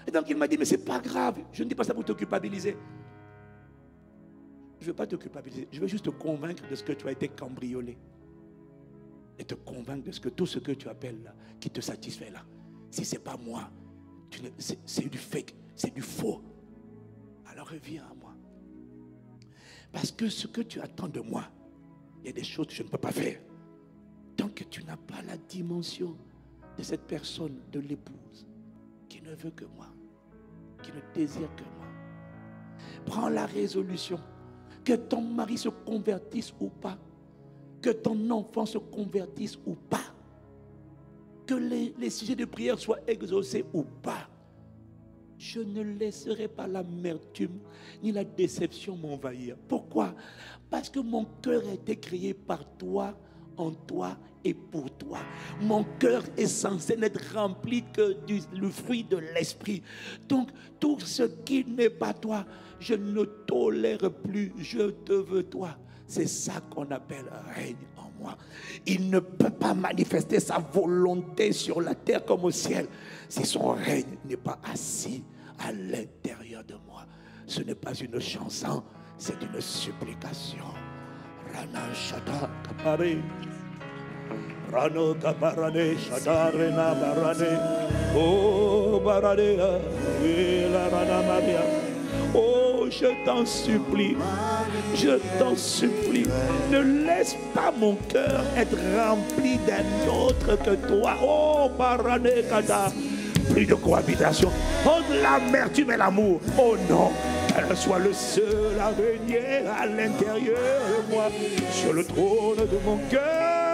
Et donc il m'a dit, mais c'est pas grave. Je ne dis pas ça pour te culpabiliser. Je ne veux pas te culpabiliser. Je veux juste te convaincre de ce que tu as été cambriolé. Et te convaincre de ce que tout ce que tu appelles là, qui te satisfait là, si ce n'est pas moi, c'est du fake, c'est du faux alors reviens à moi. Parce que ce que tu attends de moi, il y a des choses que je ne peux pas faire. Tant que tu n'as pas la dimension de cette personne, de l'épouse, qui ne veut que moi, qui ne désire que moi. Prends la résolution que ton mari se convertisse ou pas, que ton enfant se convertisse ou pas, que les, sujets de prière soient exaucés ou pas je ne laisserai pas l'amertume ni la déception m'envahir. Pourquoi? Parce que mon cœur a été créé par toi, en toi et pour toi. Mon cœur est censé n'être rempli que du le fruit de l'esprit. Donc, tout ce qui n'est pas toi, je ne tolère plus. Je te veux toi. C'est ça qu'on appelle règne en moi. Il ne peut pas manifester sa volonté sur la terre comme au ciel si son règne n'est pas assis à l'intérieur de moi. Ce n'est pas une chanson, c'est une supplication. Rana. Oh. La Maria. Oh, je t'en supplie. Je t'en supplie. Ne laisse pas mon cœur être rempli d'un autre que toi. Oh, Barane Kada de cohabitation. Entre l'amertume et l'amour. Oh non, qu'elle soit le seul à venir à l'intérieur de moi, sur le trône de mon cœur.